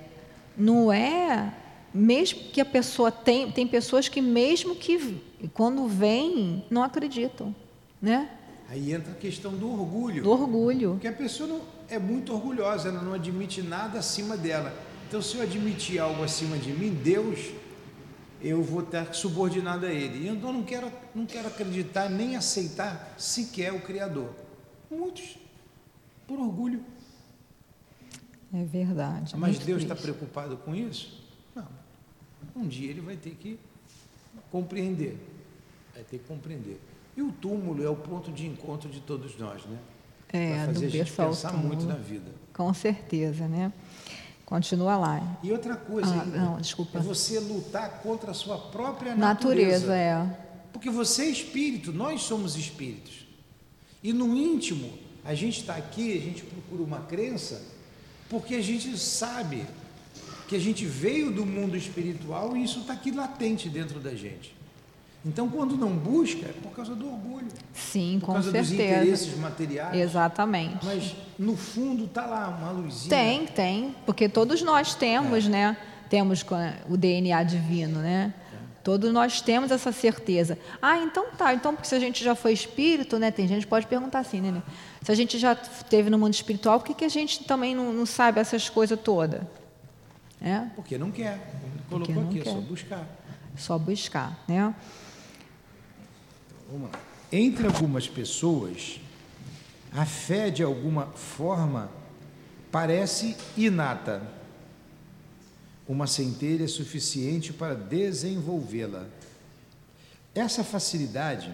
Speaker 1: não é mesmo que a pessoa tem tem pessoas que mesmo que quando vêm não acreditam, né?
Speaker 2: Aí entra a questão do orgulho.
Speaker 1: Do orgulho.
Speaker 2: Porque a pessoa não, é muito orgulhosa, ela não admite nada acima dela. Então, se eu admitir algo acima de mim, Deus eu vou estar subordinado a ele. Então eu não quero, não quero acreditar nem aceitar sequer o Criador. Muitos, por orgulho.
Speaker 1: É verdade.
Speaker 2: Mas Deus está preocupado com isso? Não. Um dia ele vai ter que compreender. Vai ter que compreender. E o túmulo é o ponto de encontro de todos nós, né?
Speaker 1: É,
Speaker 2: Vai fazer a gente pensar muito na vida.
Speaker 1: Com certeza, né? Continua lá.
Speaker 2: E outra coisa, ah,
Speaker 1: não, desculpa.
Speaker 2: é você lutar contra a sua própria natureza.
Speaker 1: Natureza, é.
Speaker 2: Porque você é espírito, nós somos espíritos. E no íntimo, a gente está aqui, a gente procura uma crença, porque a gente sabe que a gente veio do mundo espiritual e isso está aqui latente dentro da gente. Então, quando não busca, é por causa do orgulho.
Speaker 1: Sim,
Speaker 2: por
Speaker 1: com
Speaker 2: causa
Speaker 1: certeza.
Speaker 2: dos interesses materiais.
Speaker 1: Exatamente.
Speaker 2: Mas, no fundo, está lá uma luzinha.
Speaker 1: Tem, tem. Porque todos nós temos, é. né? Temos o DNA divino, né? É. Todos nós temos essa certeza. Ah, então tá. Então, porque se a gente já foi espírito, né? Tem gente que pode perguntar assim, né? Se a gente já teve no mundo espiritual, por que, que a gente também não, não sabe essas coisas todas? É?
Speaker 2: Porque não quer. Colocou não aqui, quer. é só buscar.
Speaker 1: Só buscar, né?
Speaker 2: Vamos lá. Entre algumas pessoas, a fé de alguma forma parece inata. Uma centelha suficiente para desenvolvê-la. Essa facilidade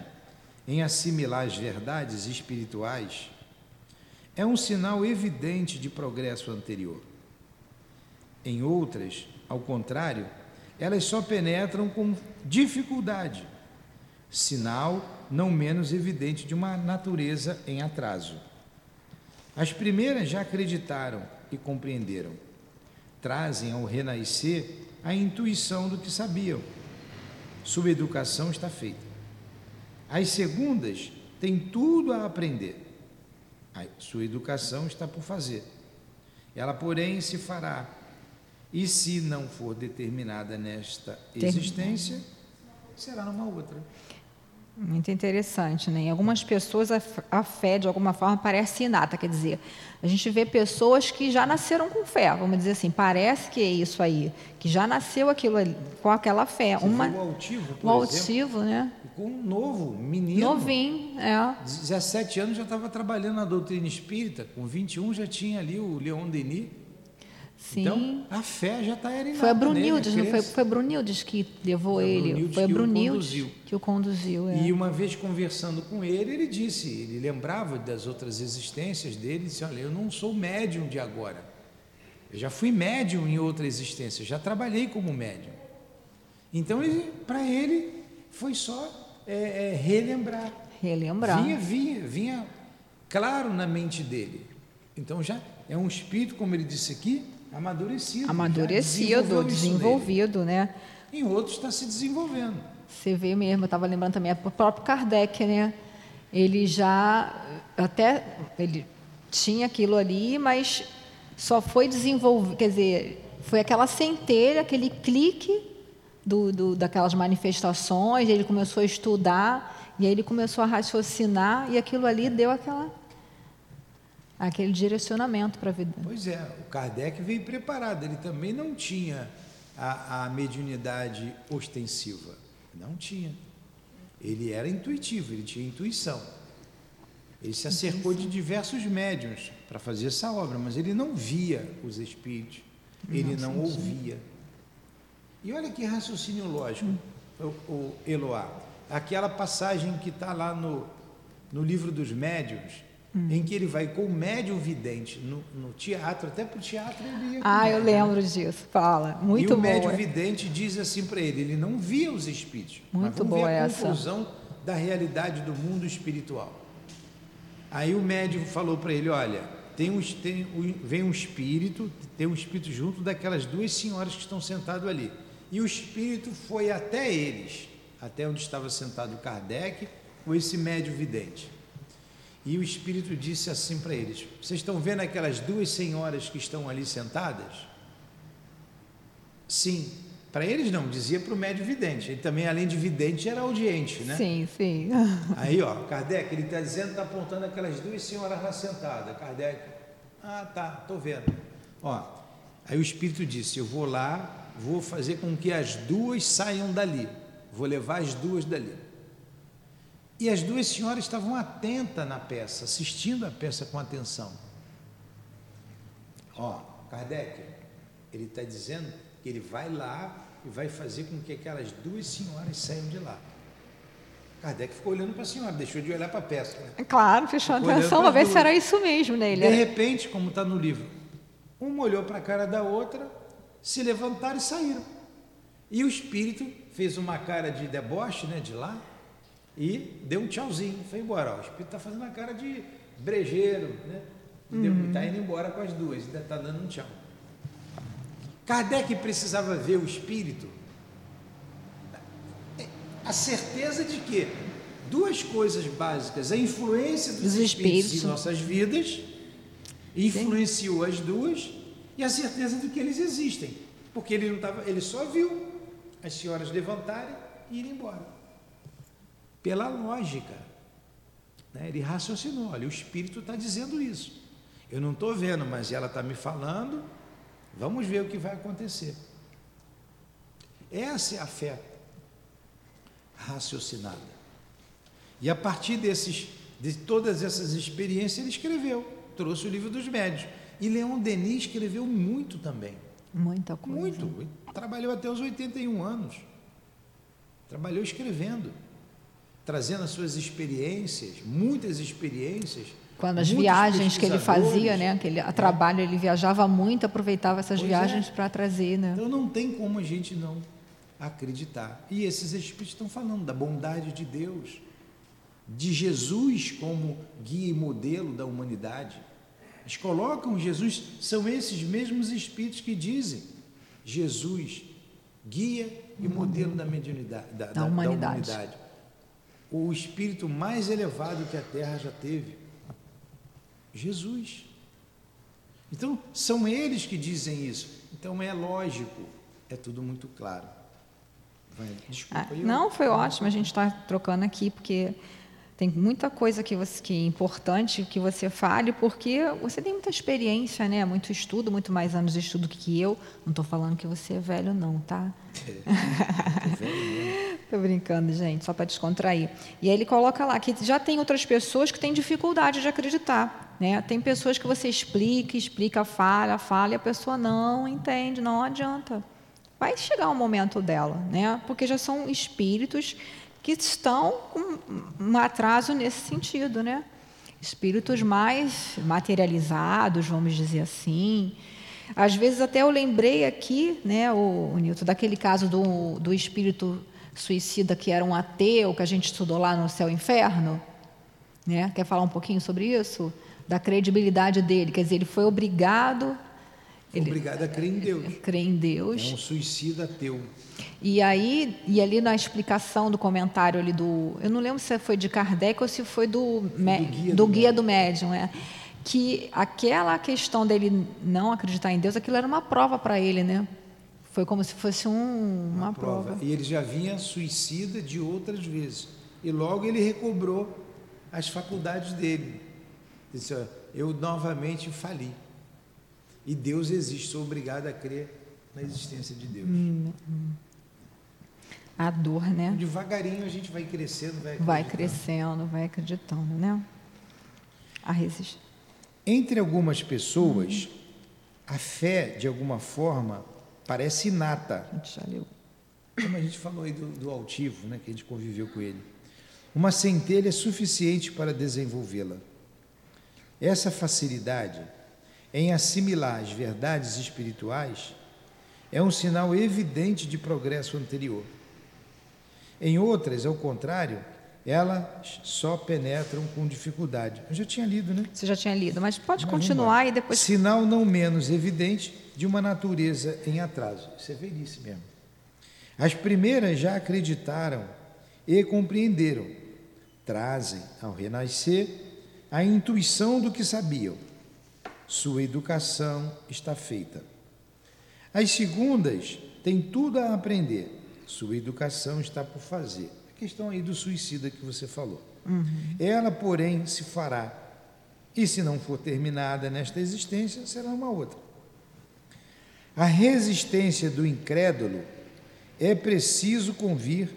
Speaker 2: em assimilar as verdades espirituais é um sinal evidente de progresso anterior. Em outras, ao contrário, elas só penetram com dificuldade, sinal não menos evidente de uma natureza em atraso. As primeiras já acreditaram e compreenderam. Trazem ao renascer a intuição do que sabiam. Sua educação está feita. As segundas têm tudo a aprender. A sua educação está por fazer. Ela, porém, se fará. E se não for determinada nesta existência, será numa outra.
Speaker 1: Muito interessante, né? Em algumas pessoas a, a, fé, de alguma forma, parece inata. Quer dizer, a gente vê pessoas que já nasceram com fé, vamos dizer assim, parece que é isso aí, que já nasceu aquilo ali, com aquela fé.
Speaker 2: Você Uma, o altivo, por
Speaker 1: o altivo, né?
Speaker 2: Com um novo menino.
Speaker 1: Novinho, é.
Speaker 2: 17 anos já estava trabalhando na doutrina espírita, com 21 já tinha ali o Leon Denis
Speaker 1: Sim. Então,
Speaker 2: a fé já está erinada
Speaker 1: Foi a Brunildes, nele, a não foi, foi Brunildes que levou foi ele. Brunildes foi a Brunildes que o conduziu. Que o conduziu
Speaker 2: é. E uma vez conversando com ele, ele disse, ele lembrava das outras existências dele, disse, olha, eu não sou médium de agora. Eu já fui médium em outra existência, já trabalhei como médium. Então, para ele, foi só é, é, relembrar.
Speaker 1: Relembrar.
Speaker 2: Vinha, vinha, vinha claro na mente dele. Então, já é um espírito, como ele disse aqui, Amadurecido.
Speaker 1: Amadurecido, desenvolvido, né?
Speaker 2: Em outros está se desenvolvendo.
Speaker 1: Você vê mesmo, eu estava lembrando também, o próprio Kardec, né? Ele já, até, ele tinha aquilo ali, mas só foi desenvolvido, quer dizer, foi aquela centelha, aquele clique do, do, daquelas manifestações, ele começou a estudar, e aí ele começou a raciocinar, e aquilo ali deu aquela aquele direcionamento para a vida.
Speaker 2: Pois é, o Kardec veio preparado, ele também não tinha a, a mediunidade ostensiva, não tinha. Ele era intuitivo, ele tinha intuição. Ele se acercou de diversos médiums para fazer essa obra, mas ele não via os espíritos, ele não, não ouvia. E olha que raciocínio lógico, hum. o, o Eloá. Aquela passagem que está lá no, no livro dos médiuns, hum. em que ele vai com o médium vidente no, no teatro, até para o teatro ele ia.
Speaker 1: Ah, eu lembro disso. Fala, muito bom.
Speaker 2: E o médium vidente diz assim para ele: ele não via os espíritos,
Speaker 1: muito mas boa
Speaker 2: ver a
Speaker 1: essa.
Speaker 2: conclusão da realidade do mundo espiritual. Aí o médium falou para ele: olha, tem um, tem, vem um espírito, tem um espírito junto daquelas duas senhoras que estão sentadas ali. E o espírito foi até eles, até onde estava sentado Kardec, com esse médium vidente. E o Espírito disse assim para eles: Vocês estão vendo aquelas duas senhoras que estão ali sentadas? Sim. Para eles não, dizia para o médio vidente. Ele também, além de vidente, era audiente, né?
Speaker 1: Sim, sim.
Speaker 2: Aí, ó, Kardec, ele está dizendo, está apontando aquelas duas senhoras lá sentadas. Kardec, ah, tá, estou vendo. Ó, aí o Espírito disse: Eu vou lá, vou fazer com que as duas saiam dali. Vou levar as duas dali. E as duas senhoras estavam atentas na peça, assistindo a peça com atenção. Ó, Kardec, ele está dizendo que ele vai lá e vai fazer com que aquelas duas senhoras saiam de lá. Kardec ficou olhando para a senhora, deixou de olhar para a peça. Né?
Speaker 1: É claro, fechou ficou atenção para ver se era isso mesmo nele.
Speaker 2: De repente, como está no livro, uma olhou para a cara da outra, se levantaram e saíram. E o espírito fez uma cara de deboche, né, de lá, e deu um tchauzinho, foi embora. Ó, o espírito está fazendo a cara de brejeiro, né? Uhum. Está indo embora com as duas, ainda está dando um tchau. Kardec precisava ver o espírito, a certeza de que duas coisas básicas, a influência dos, espíritos, espíritos em nossas vidas, influenciou Sim. as duas, e a certeza de que eles existem, porque ele não tava, ele só viu as senhoras levantarem e ir embora pela lógica. Né? Ele raciocinou: olha, o Espírito está dizendo isso. Eu não estou vendo, mas ela está me falando. Vamos ver o que vai acontecer. Essa é a fé raciocinada. E a partir desses, de todas essas experiências, ele escreveu, trouxe o livro dos médios. E Leon Denis escreveu muito também.
Speaker 1: Muita coisa.
Speaker 2: Muito. Trabalhou até os 81 anos. Trabalhou escrevendo trazendo as suas experiências, muitas experiências,
Speaker 1: Quando as viagens que ele fazia, né? Que ele, a trabalho, ele viajava muito, aproveitava essas pois viagens é. para trazer, né?
Speaker 2: Então não tem como a gente não acreditar. E esses espíritos estão falando da bondade de Deus, de Jesus como guia e modelo da humanidade. Eles colocam Jesus, são esses mesmos espíritos que dizem Jesus, guia e modelo da mediunidade, da, da, da, humanidade. da humanidade. O espírito mais elevado que a Terra já teve. Jesus. Então, são eles que dizem isso. Então, é lógico, é tudo muito claro.
Speaker 1: Vai, desculpa, ah, não, foi ótimo a gente estar tá trocando aqui, porque tem muita coisa que, você, que é importante que você fale, porque você tem muita experiência, né? muito estudo, muito mais anos de estudo que eu. Não estou falando que você é velho, não, tá? Estou brincando, gente, só para descontrair. E aí ele coloca lá que já tem outras pessoas que têm dificuldade de acreditar. Né? Tem pessoas que você explica, explica, fala, fala, e a pessoa não entende, não adianta. Vai chegar o momento dela, né? porque já são espíritos que estão com um atraso nesse sentido, né? Espíritos mais materializados, vamos dizer assim. Às vezes até eu lembrei aqui, né, o, o daquele caso do, do espírito suicida que era um ateu, que a gente estudou lá no Céu e Inferno. Né? Quer falar um pouquinho sobre isso? Da credibilidade dele. Quer dizer, ele foi obrigado
Speaker 2: ele, obrigado a crer em Deus.
Speaker 1: Crer em Deus.
Speaker 2: É um suicida ateu.
Speaker 1: E aí, e ali na explicação do comentário ali do, eu não lembro se foi de Kardec ou se foi do, do guia do, do, guia do médium, é, que aquela questão dele não acreditar em Deus, aquilo era uma prova para ele, né? Foi como se fosse um, uma, uma prova. prova.
Speaker 2: E ele já vinha suicida de outras vezes. E logo ele recobrou as faculdades dele. Disse, eu novamente fali. E Deus existe, sou obrigado a crer na existência de Deus. Hum, hum.
Speaker 1: A dor, né?
Speaker 2: Devagarinho a gente vai crescendo, vai
Speaker 1: Vai crescendo, vai acreditando, né? A resistência.
Speaker 2: Entre algumas pessoas, hum. a fé, de alguma forma, parece inata.
Speaker 1: A gente já leu.
Speaker 2: Como a gente falou aí do, do altivo, né, que a gente conviveu com ele. Uma centelha é suficiente para desenvolvê-la. Essa facilidade em assimilar as verdades espirituais é um sinal evidente de progresso anterior. Em outras, ao contrário, elas só penetram com dificuldade. Eu já tinha lido, né?
Speaker 1: Você já tinha lido, mas pode mas continuar e depois.
Speaker 2: Sinal não menos evidente de uma natureza em atraso. Isso é velhice mesmo. As primeiras já acreditaram e compreenderam, trazem ao renascer a intuição do que sabiam sua educação está feita. As segundas têm tudo a aprender, sua educação está por fazer. A questão aí do suicida que você falou. Uhum. Ela, porém, se fará, e se não for terminada nesta existência, será uma outra. A resistência do incrédulo é preciso convir,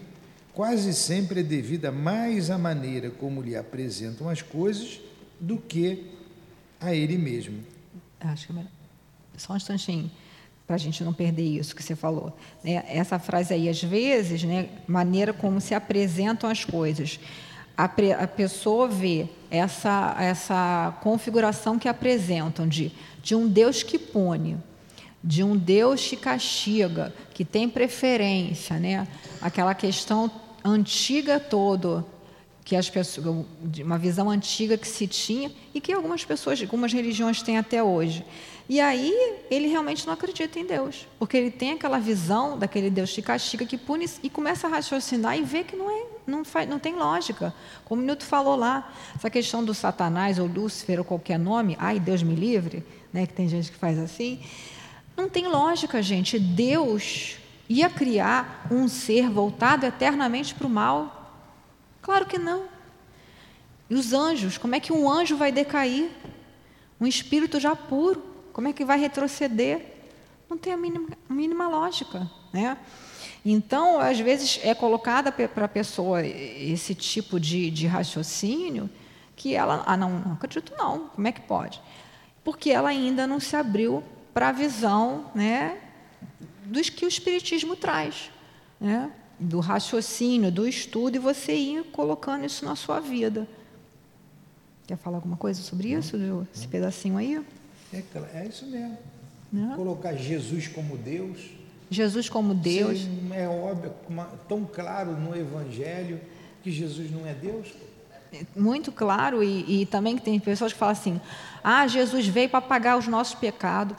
Speaker 2: quase sempre é devida mais à maneira como lhe apresentam as coisas do que a ele mesmo.
Speaker 1: Acho que é melhor. Só um instantinho, para a gente não perder isso que você falou. Né? Essa frase aí, às vezes, né, maneira como se apresentam as coisas. A, pre, a pessoa vê essa, essa configuração que apresentam de, de um Deus que pune, de um Deus que castiga, que tem preferência, né? aquela questão antiga toda que as pessoas, uma visão antiga que se tinha e que algumas pessoas, algumas religiões têm até hoje. E aí ele realmente não acredita em Deus, porque ele tem aquela visão daquele Deus que castiga, que pune e começa a raciocinar e vê que não é, não, faz, não tem lógica. Como o Newton falou lá, essa questão do Satanás ou Lúcifer ou qualquer nome, ai Deus me livre, né, que tem gente que faz assim, não tem lógica, gente. Deus ia criar um ser voltado eternamente para o mal Claro que não. E os anjos, como é que um anjo vai decair? Um espírito já puro, como é que vai retroceder? Não tem a mínima, a mínima lógica, né? Então, às vezes, é colocada para a pessoa esse tipo de, de, raciocínio que ela, ah, não, não acredito não, como é que pode? Porque ela ainda não se abriu para a visão né, dos que o Espiritismo traz. Né? Do raciocínio, do estudo, e você ir colocando isso na sua vida. Quer falar alguma coisa sobre isso, Ju? esse pedacinho aí?
Speaker 2: É, é isso mesmo.
Speaker 1: Né?
Speaker 2: Colocar Jesus como Deus.
Speaker 1: Jesus como Deus.
Speaker 2: Sim, é óbvio, tão claro no Evangelho que Jesus não é Deus.
Speaker 1: Muito claro, e, e também que tem pessoas que falam assim: ah, Jesus veio para pagar os nossos pecados.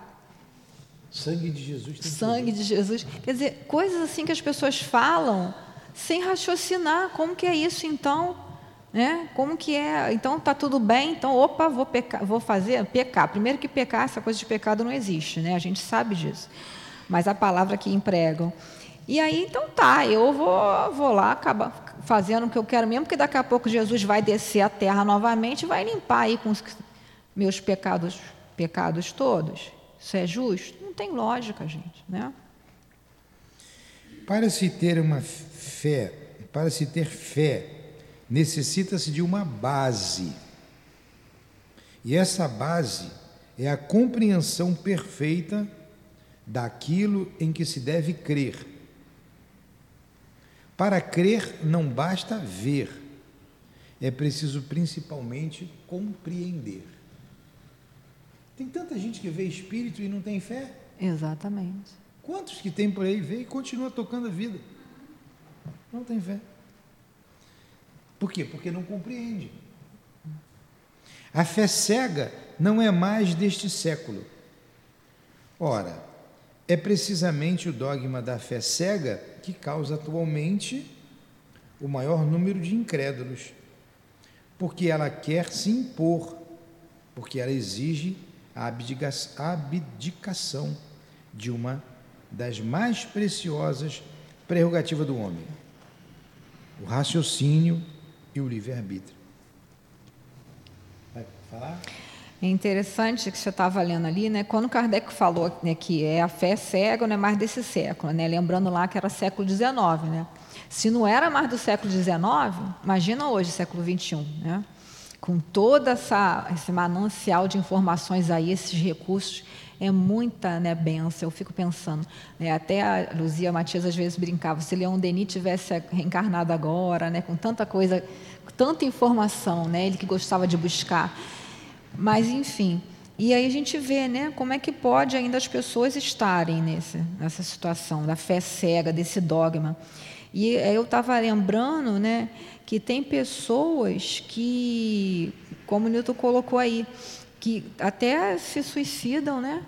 Speaker 2: Sangue de Jesus tem
Speaker 1: sangue de Jesus. Quer dizer, coisas assim que as pessoas falam sem raciocinar. Como que é isso então? Né? Como que é? Então tá tudo bem, então opa, vou pecar, vou fazer pecar. Primeiro que pecar, essa coisa de pecado não existe, né? A gente sabe disso. Mas a palavra que empregam. E aí, então tá, eu vou, vou lá acabar fazendo o que eu quero mesmo, porque daqui a pouco Jesus vai descer a terra novamente e vai limpar aí com os meus pecados, pecados todos. Isso é justo? Tem lógica, gente, né?
Speaker 2: Para se ter uma fé, para se ter fé, necessita-se de uma base. E essa base é a compreensão perfeita daquilo em que se deve crer. Para crer não basta ver, é preciso principalmente compreender. Tem tanta gente que vê espírito e não tem fé.
Speaker 1: Exatamente.
Speaker 2: Quantos que tem por aí vê e continua tocando a vida? Não tem fé. Por quê? Porque não compreende. A fé cega não é mais deste século. Ora, é precisamente o dogma da fé cega que causa atualmente o maior número de incrédulos, porque ela quer se impor, porque ela exige a abdicação de uma das mais preciosas prerrogativas do homem: o raciocínio e o livre-arbítrio. Vai falar?
Speaker 1: É interessante que você estava lendo ali, né? Quando Kardec falou né, que é a fé cega, não é mais desse século, né? Lembrando lá que era século XIX, né? Se não era mais do século XIX, imagina hoje, século XXI, né? Com toda essa esse manancial de informações aí, esses recursos, é muita né, benção. Eu fico pensando, né, até a Luzia Matias às vezes brincava, se Leão Denis tivesse reencarnado agora, né, com tanta coisa, com tanta informação, né, ele que gostava de buscar. Mas, enfim, e aí a gente vê né, como é que pode ainda as pessoas estarem nesse, nessa situação da fé cega, desse dogma. E eu estava lembrando né, que tem pessoas que, como o Newton colocou aí, que até se suicidam, né?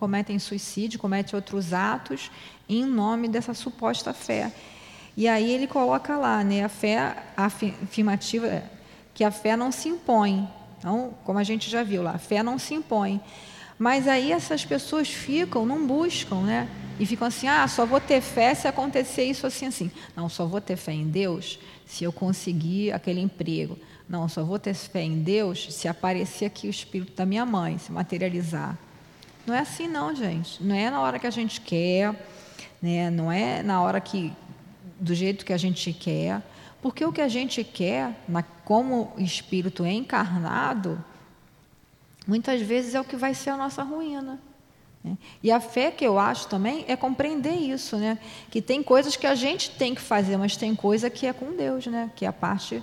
Speaker 1: cometem suicídio, cometem outros atos em nome dessa suposta fé. E aí ele coloca lá, né, a fé afirmativa, que a fé não se impõe. Então, como a gente já viu lá, a fé não se impõe. Mas aí essas pessoas ficam, não buscam, né? E ficam assim, ah, só vou ter fé se acontecer isso assim, assim. Não, só vou ter fé em Deus se eu conseguir aquele emprego. Não, só vou ter fé em Deus se aparecer aqui o espírito da minha mãe, se materializar. Não é assim não, gente. Não é na hora que a gente quer, né? não é na hora que do jeito que a gente quer, porque o que a gente quer, na, como espírito encarnado, muitas vezes é o que vai ser a nossa ruína. Né? E a fé que eu acho também é compreender isso, né? Que tem coisas que a gente tem que fazer, mas tem coisa que é com Deus, né? Que é a parte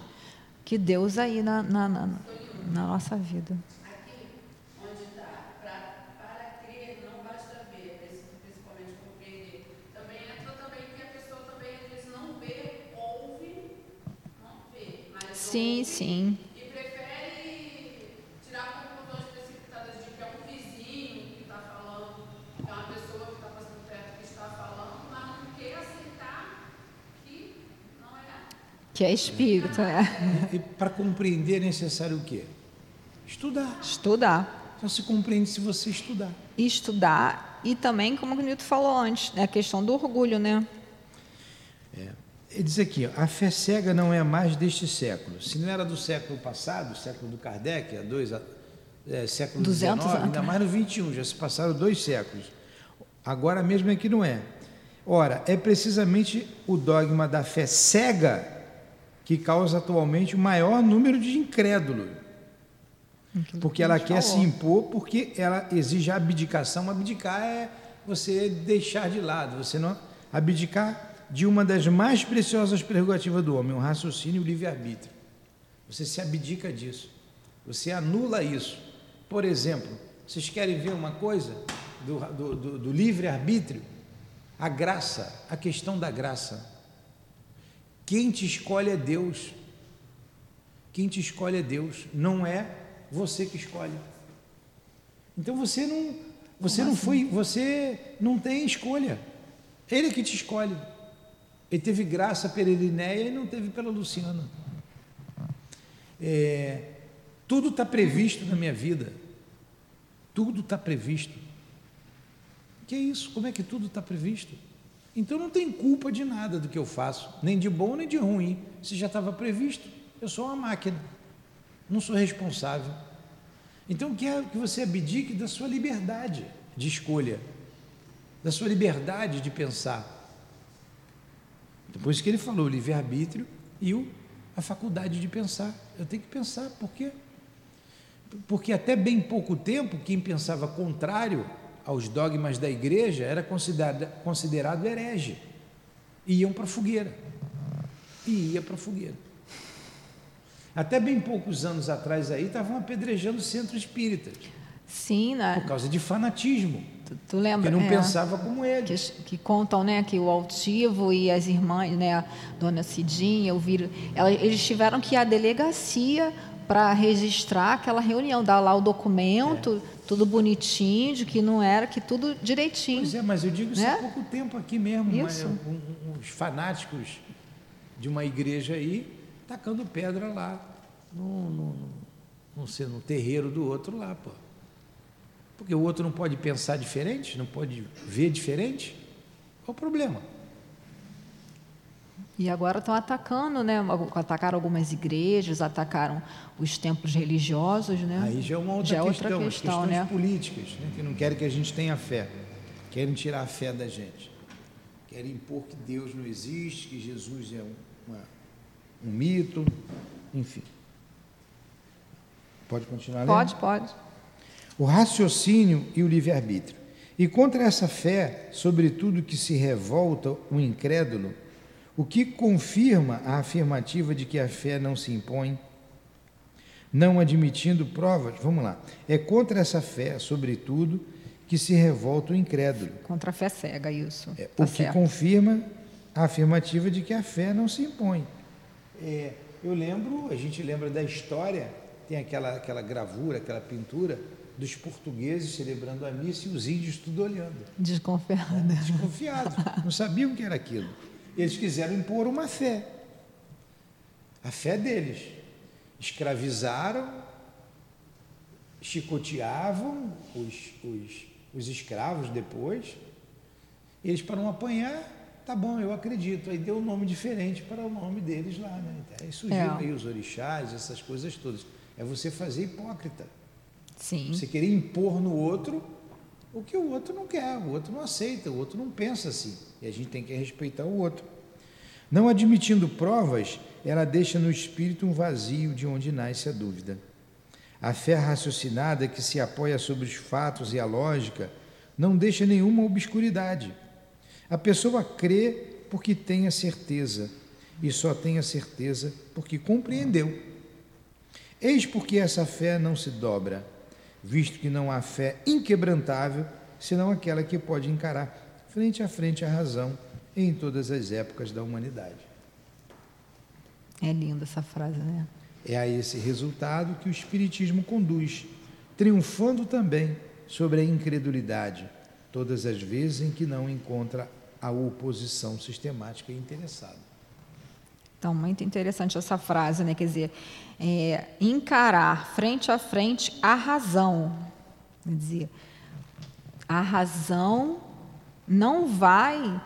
Speaker 1: que Deus aí na, na, na, na nossa vida. Sim, sim.
Speaker 3: E prefere tirar conclusões precipitadas de que é um vizinho que está falando, que é uma pessoa que está passando perto que está falando, mas não quer aceitar que não é.
Speaker 1: Que é espírito, é.
Speaker 2: E para compreender é necessário o quê? Estudar.
Speaker 1: Estudar.
Speaker 2: Só se compreende se você estudar.
Speaker 1: Estudar e também, como o Nilton falou antes, né, a questão do orgulho, né?
Speaker 2: Ele diz aqui, ó, a fé cega não é mais deste século. Se não era do século passado, século do Kardec, há dois, é, século
Speaker 1: 200
Speaker 2: XIX, ainda mais no 21, já se passaram dois séculos. Agora mesmo é que não é. Ora, é precisamente o dogma da fé cega que causa atualmente o maior número de incrédulos. Porque ela quer se impor, porque ela exige abdicação. Abdicar é você deixar de lado, você não abdicar de uma das mais preciosas prerrogativas do homem, o raciocínio e o livre-arbítrio. Você se abdica disso. Você anula isso. Por exemplo, vocês querem ver uma coisa do, do, do, do livre-arbítrio? A graça, a questão da graça. Quem te escolhe é Deus. Quem te escolhe é Deus, não é você que escolhe. Então você não, você não foi, você não tem escolha. Ele é que te escolhe. Ele teve graça pela Elinéia e não teve pela Luciana. É, tudo está previsto na minha vida. Tudo está previsto. Que é isso? Como é que tudo está previsto? Então não tem culpa de nada do que eu faço, nem de bom nem de ruim. Se já estava previsto, eu sou uma máquina, não sou responsável. Então quero que você abdique da sua liberdade de escolha, da sua liberdade de pensar. Depois que ele falou, o livre-arbítrio e o, a faculdade de pensar. Eu tenho que pensar, por quê? Porque até bem pouco tempo, quem pensava contrário aos dogmas da igreja era considerado, considerado herege. Iam para a fogueira. E ia para a fogueira. Até bem poucos anos atrás aí estavam apedrejando centros espíritas.
Speaker 1: Sim, né?
Speaker 2: Por causa de fanatismo.
Speaker 1: Tu, tu lembra?
Speaker 2: Que não
Speaker 1: é,
Speaker 2: pensava como eles.
Speaker 1: Que, que, contam, né, que o altivo e as irmãs, né, a dona Cidinha, ouviram, ela, eles tiveram que ir à delegacia para registrar aquela reunião, dar lá o documento, é. Tudo bonitinho, de que não era, que tudo direitinho.
Speaker 2: Pois é, mas eu digo isso
Speaker 1: né?
Speaker 2: há pouco tempo aqui mesmo.
Speaker 1: Isso.
Speaker 2: Uma, um, uns fanáticos de uma igreja aí, tacando pedra lá, no, no, no, no, no terreiro do outro lá, pô. Porque o outro não pode pensar diferente, não pode ver diferente. Qual o problema?
Speaker 1: E agora estão atacando, né? Atacaram algumas igrejas, atacaram os templos religiosos, né?
Speaker 2: Aí já é uma outra
Speaker 1: já
Speaker 2: questão,
Speaker 1: outra questão,
Speaker 2: as questões
Speaker 1: né?
Speaker 2: políticas, né? que não querem que a gente tenha fé, querem tirar a fé da gente, querem impor que Deus não existe, que Jesus é um, uma, um mito, enfim. Pode continuar?
Speaker 1: Pode, pode
Speaker 2: o raciocínio e o livre-arbítrio. E contra essa fé, sobretudo que se revolta o incrédulo, o que confirma a afirmativa de que a fé não se impõe, não admitindo provas, vamos lá, é contra essa fé, sobretudo, que se revolta o incrédulo.
Speaker 1: Contra a fé cega, isso.
Speaker 2: É, tá o que confirma a afirmativa de que a fé não se impõe. É, eu lembro, a gente lembra da história, tem aquela, aquela gravura, aquela pintura dos portugueses celebrando a missa e os índios tudo olhando.
Speaker 1: Desconfiado.
Speaker 2: É, desconfiado. Não sabiam o que era aquilo. Eles quiseram impor uma fé. A fé deles. Escravizaram, chicoteavam os, os, os escravos depois. Eles, para não apanhar, tá bom, eu acredito. Aí deu um nome diferente para o nome deles lá. Né? Aí surgiram é. aí os orixás, essas coisas todas. É você fazer hipócrita.
Speaker 1: Sim.
Speaker 2: Você querer impor no outro o que o outro não quer, o outro não aceita, o outro não pensa assim. E a gente tem que respeitar o outro. Não admitindo provas, ela deixa no espírito um vazio de onde nasce a dúvida. A fé raciocinada que se apoia sobre os fatos e a lógica não deixa nenhuma obscuridade. A pessoa crê porque tem a certeza, e só tem a certeza porque compreendeu. Eis porque essa fé não se dobra visto que não há fé inquebrantável, senão aquela que pode encarar frente a frente a razão em todas as épocas da humanidade.
Speaker 1: É linda essa frase, né?
Speaker 2: É a esse resultado que o Espiritismo conduz, triunfando também sobre a incredulidade, todas as vezes em que não encontra a oposição sistemática e interessada.
Speaker 1: Então, muito interessante essa frase, né? Quer dizer, é, encarar frente a frente a razão. Quer dizer, a razão não vai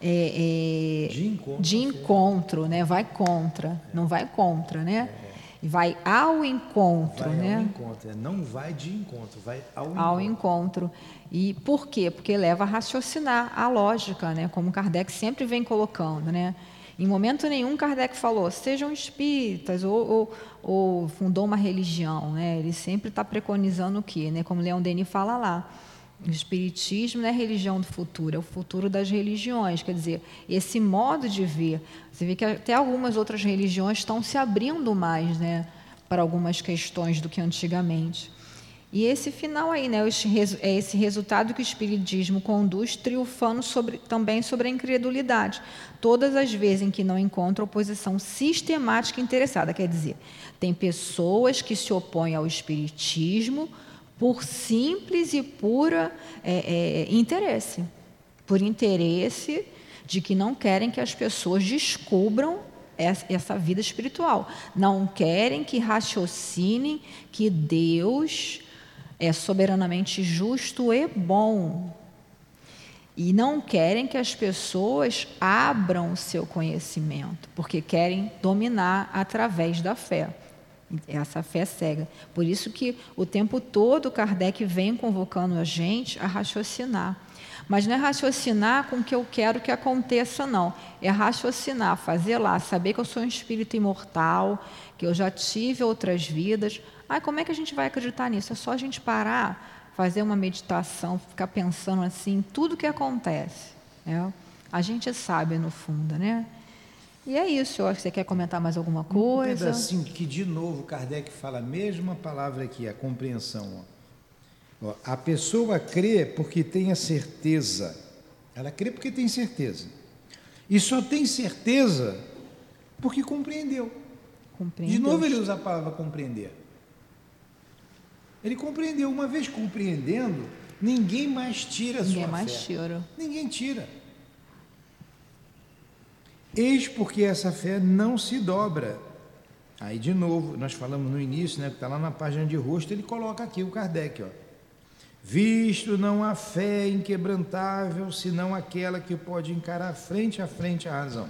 Speaker 1: é,
Speaker 2: é, de encontro,
Speaker 1: de encontro né? Vai contra, é. não vai contra, né? E vai ao encontro,
Speaker 2: vai
Speaker 1: né?
Speaker 2: Ao encontro, é, não vai de encontro, vai ao,
Speaker 1: ao
Speaker 2: encontro.
Speaker 1: encontro. E por quê? Porque leva a raciocinar a lógica, né? Como Kardec sempre vem colocando, né? Em momento nenhum Kardec falou, sejam espíritas ou, ou, ou fundou uma religião. Né? Ele sempre está preconizando o quê? Né? Como Leon Denis fala lá. O espiritismo não é religião do futuro, é o futuro das religiões. Quer dizer, esse modo de ver. Você vê que até algumas outras religiões estão se abrindo mais né, para algumas questões do que antigamente. E esse final aí, né, é esse resultado que o Espiritismo conduz, triunfando sobre, também sobre a incredulidade. Todas as vezes em que não encontra oposição sistemática interessada, quer dizer, tem pessoas que se opõem ao Espiritismo por simples e pura é, é, interesse, por interesse de que não querem que as pessoas descubram essa vida espiritual, não querem que raciocinem que Deus é soberanamente justo e bom. E não querem que as pessoas abram o seu conhecimento, porque querem dominar através da fé. Essa fé cega. Por isso que o tempo todo Kardec vem convocando a gente a raciocinar. Mas não é raciocinar com o que eu quero que aconteça, não. É raciocinar, fazer lá, saber que eu sou um espírito imortal, que eu já tive outras vidas, ah, como é que a gente vai acreditar nisso? É só a gente parar, fazer uma meditação, ficar pensando assim, tudo que acontece. Né? A gente sabe no fundo, né? E é isso. Eu acho que você quer comentar mais alguma coisa.
Speaker 2: Um pedacinho que, de novo, Kardec fala a mesma palavra aqui, a compreensão. Ó. A pessoa crê porque tem a certeza. Ela crê porque tem certeza. E só tem certeza porque compreendeu. compreendeu. De novo ele usa a palavra compreender. Ele compreendeu. Uma vez compreendendo, ninguém mais tira a
Speaker 1: ninguém
Speaker 2: sua
Speaker 1: mais
Speaker 2: fé.
Speaker 1: Tira.
Speaker 2: Ninguém tira. Eis porque essa fé não se dobra. Aí, de novo, nós falamos no início, né, que está lá na página de rosto, ele coloca aqui o Kardec, ó. Visto não há fé inquebrantável, senão aquela que pode encarar frente a frente a razão.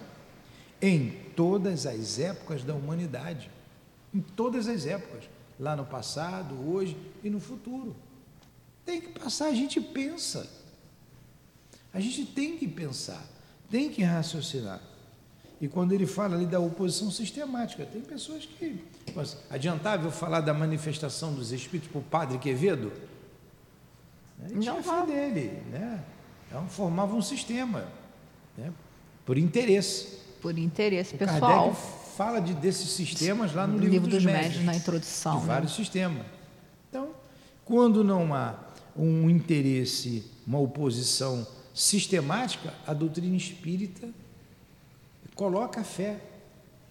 Speaker 2: Em todas as épocas da humanidade. Em todas as épocas lá no passado, hoje e no futuro. Tem que passar, a gente pensa. A gente tem que pensar, tem que raciocinar. E quando ele fala ali da oposição sistemática, tem pessoas que. Adiantável falar da manifestação dos espíritos para o padre Quevedo? Ele tinha fé dele, né? Então, formava um sistema, né? por interesse.
Speaker 1: Por interesse o pessoal.
Speaker 2: Kardec fala de, desses sistemas lá no livro, livro dos, dos médios, médios,
Speaker 1: na introdução.
Speaker 2: De né? vários sistemas. Então, quando não há um interesse, uma oposição sistemática, a doutrina espírita coloca a fé,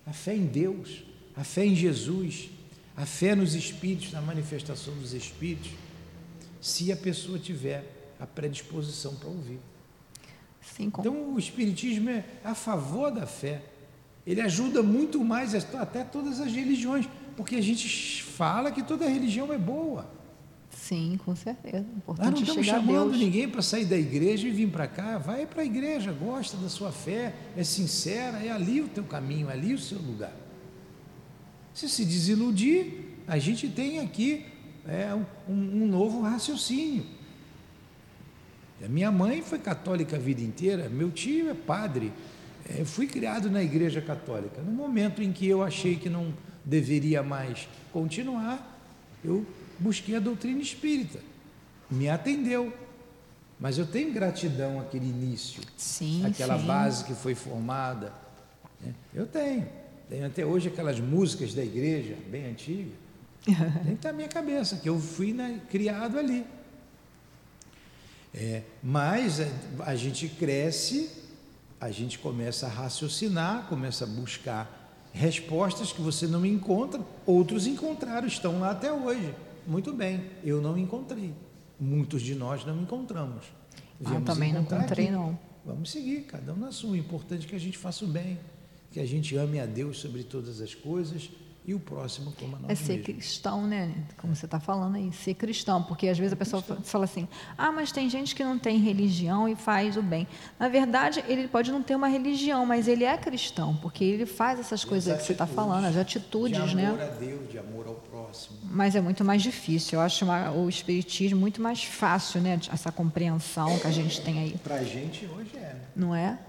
Speaker 2: a fé em Deus, a fé em Jesus, a fé nos espíritos, na manifestação dos espíritos, se a pessoa tiver a predisposição para ouvir.
Speaker 1: Sim,
Speaker 2: então, o espiritismo é a favor da fé. Ele ajuda muito mais até todas as religiões, porque a gente fala que toda religião é boa.
Speaker 1: Sim, com certeza.
Speaker 2: Importante Nós não estamos chamando ninguém para sair da igreja e vir para cá. Vai para a igreja, gosta da sua fé, é sincera, é ali o teu caminho, é ali o seu lugar. Se se desiludir, a gente tem aqui é, um, um novo raciocínio. A minha mãe foi católica a vida inteira, meu tio é padre, é, fui criado na Igreja Católica. No momento em que eu achei que não deveria mais continuar, eu busquei a doutrina espírita. Me atendeu. Mas eu tenho gratidão àquele início,
Speaker 1: sim,
Speaker 2: aquela
Speaker 1: sim.
Speaker 2: base que foi formada. Né? Eu tenho. Tenho até hoje aquelas músicas da igreja, bem antigas. Tem que estar na minha cabeça, que eu fui né, criado ali. É, mas a, a gente cresce a gente começa a raciocinar, começa a buscar respostas que você não encontra, outros encontraram, estão lá até hoje. Muito bem, eu não encontrei. Muitos de nós não encontramos.
Speaker 1: Ah, também não encontrei, aqui. não.
Speaker 2: Vamos seguir, cada um na sua. O importante é que a gente faça o bem, que a gente ame a Deus sobre todas as coisas e o próximo como a nós
Speaker 1: É ser
Speaker 2: mesmos.
Speaker 1: cristão, né? Como você está falando aí, ser cristão. Porque às vezes a pessoa cristão. fala assim, ah, mas tem gente que não tem religião e faz o bem. Na verdade, ele pode não ter uma religião, mas ele é cristão, porque ele faz essas e coisas que você está falando, as atitudes,
Speaker 2: de
Speaker 1: né?
Speaker 2: amor a Deus, de amor ao próximo.
Speaker 1: Mas é muito mais difícil. Eu acho uma, o espiritismo muito mais fácil, né? Essa compreensão que a gente tem aí.
Speaker 2: Para a gente hoje é. Né?
Speaker 1: Não é?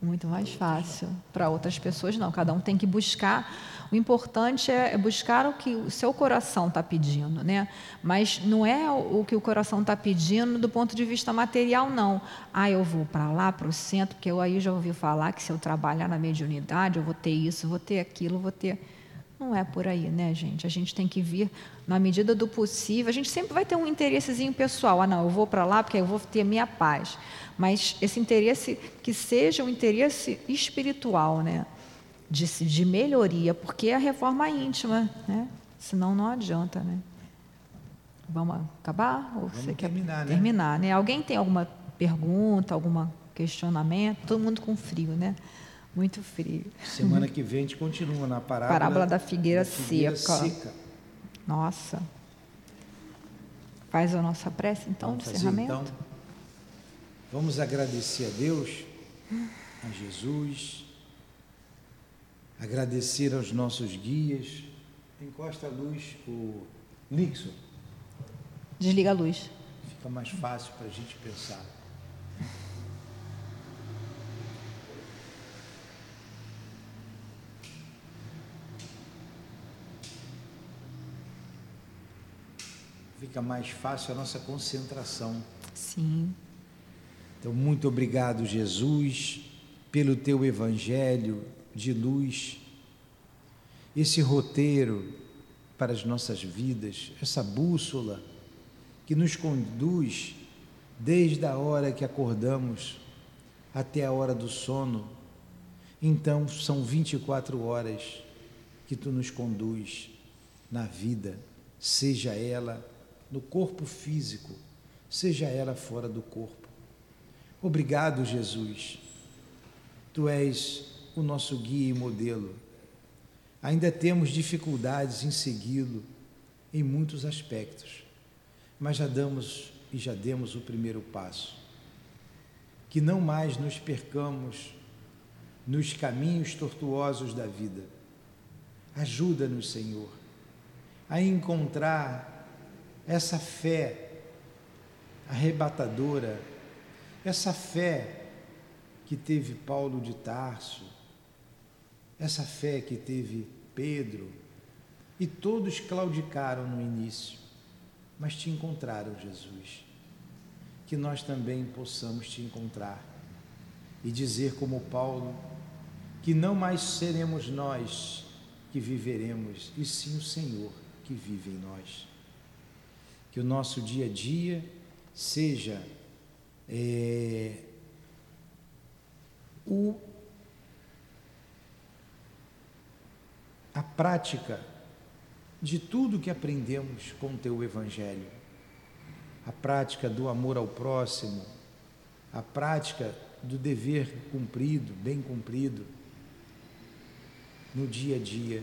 Speaker 1: Muito mais fácil. Para outras pessoas, não. Cada um tem que buscar. O importante é buscar o que o seu coração está pedindo, né? Mas não é o que o coração está pedindo do ponto de vista material, não. Ah, eu vou para lá, para o centro, porque eu aí já ouvi falar que se eu trabalhar na mediunidade, eu vou ter isso, vou ter aquilo, vou ter. Não é por aí, né, gente? A gente tem que vir na medida do possível. A gente sempre vai ter um interessezinho pessoal. Ah, não, eu vou para lá porque eu vou ter minha paz. Mas esse interesse que seja um interesse espiritual, né? De, de melhoria, porque é a reforma íntima, né? Senão não adianta, né? Vamos acabar? Ou
Speaker 2: Vamos
Speaker 1: você quer
Speaker 2: terminar, né?
Speaker 1: terminar, né? Alguém tem alguma pergunta, algum questionamento? Todo mundo com frio, né? Muito frio.
Speaker 2: Semana que vem a gente continua na parábola,
Speaker 1: Parábola da figueira seca.
Speaker 2: seca.
Speaker 1: Nossa. Faz a nossa prece, então,
Speaker 2: Vamos
Speaker 1: de
Speaker 2: fazer,
Speaker 1: encerramento?
Speaker 2: então? Vamos agradecer a Deus, a Jesus, agradecer aos nossos guias. Encosta a luz, o Nixon,
Speaker 1: Desliga a luz.
Speaker 2: fica mais fácil para a gente pensar. Fica mais fácil a nossa concentração.
Speaker 1: Sim.
Speaker 2: Então, muito obrigado, Jesus, pelo teu evangelho de luz, esse roteiro para as nossas vidas, essa bússola que nos conduz desde a hora que acordamos até a hora do sono. Então, são 24 horas que tu nos conduz na vida, seja ela no corpo físico, seja ela fora do corpo. Obrigado, Jesus. Tu és o nosso guia e modelo. Ainda temos dificuldades em segui-lo em muitos aspectos, mas já damos e já demos o primeiro passo. Que não mais nos percamos nos caminhos tortuosos da vida. Ajuda-nos, Senhor, a encontrar essa fé arrebatadora, essa fé que teve Paulo de Tarso, essa fé que teve Pedro, e todos claudicaram no início, mas te encontraram, Jesus. Que nós também possamos te encontrar e dizer, como Paulo, que não mais seremos nós que viveremos, e sim o Senhor que vive em nós. Que o nosso dia a dia seja é, o, a prática de tudo que aprendemos com o teu Evangelho, a prática do amor ao próximo, a prática do dever cumprido, bem cumprido, no dia a dia,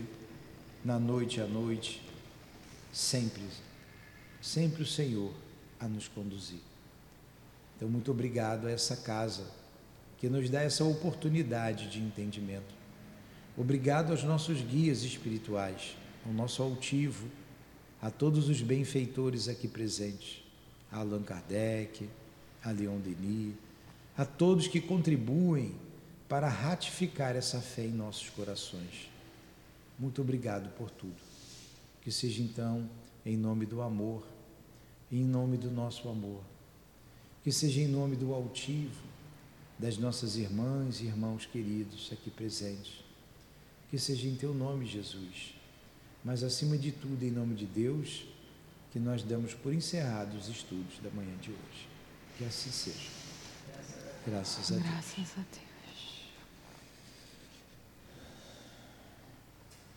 Speaker 2: na noite à noite, sempre, sempre o Senhor a nos conduzir. Então, muito obrigado a essa casa que nos dá essa oportunidade de entendimento. Obrigado aos nossos guias espirituais, ao nosso altivo, a todos os benfeitores aqui presentes, a Allan Kardec, a Leon Denis, a todos que contribuem para ratificar essa fé em nossos corações. Muito obrigado por tudo. Que seja então em nome do amor, em nome do nosso amor. Que seja em nome do altivo, das nossas irmãs e irmãos queridos aqui presentes. Que seja em teu nome, Jesus. Mas acima de tudo, em nome de Deus, que nós damos por encerrados os estudos da manhã de hoje. Que assim seja. Graças a Deus.
Speaker 1: Graças a Deus.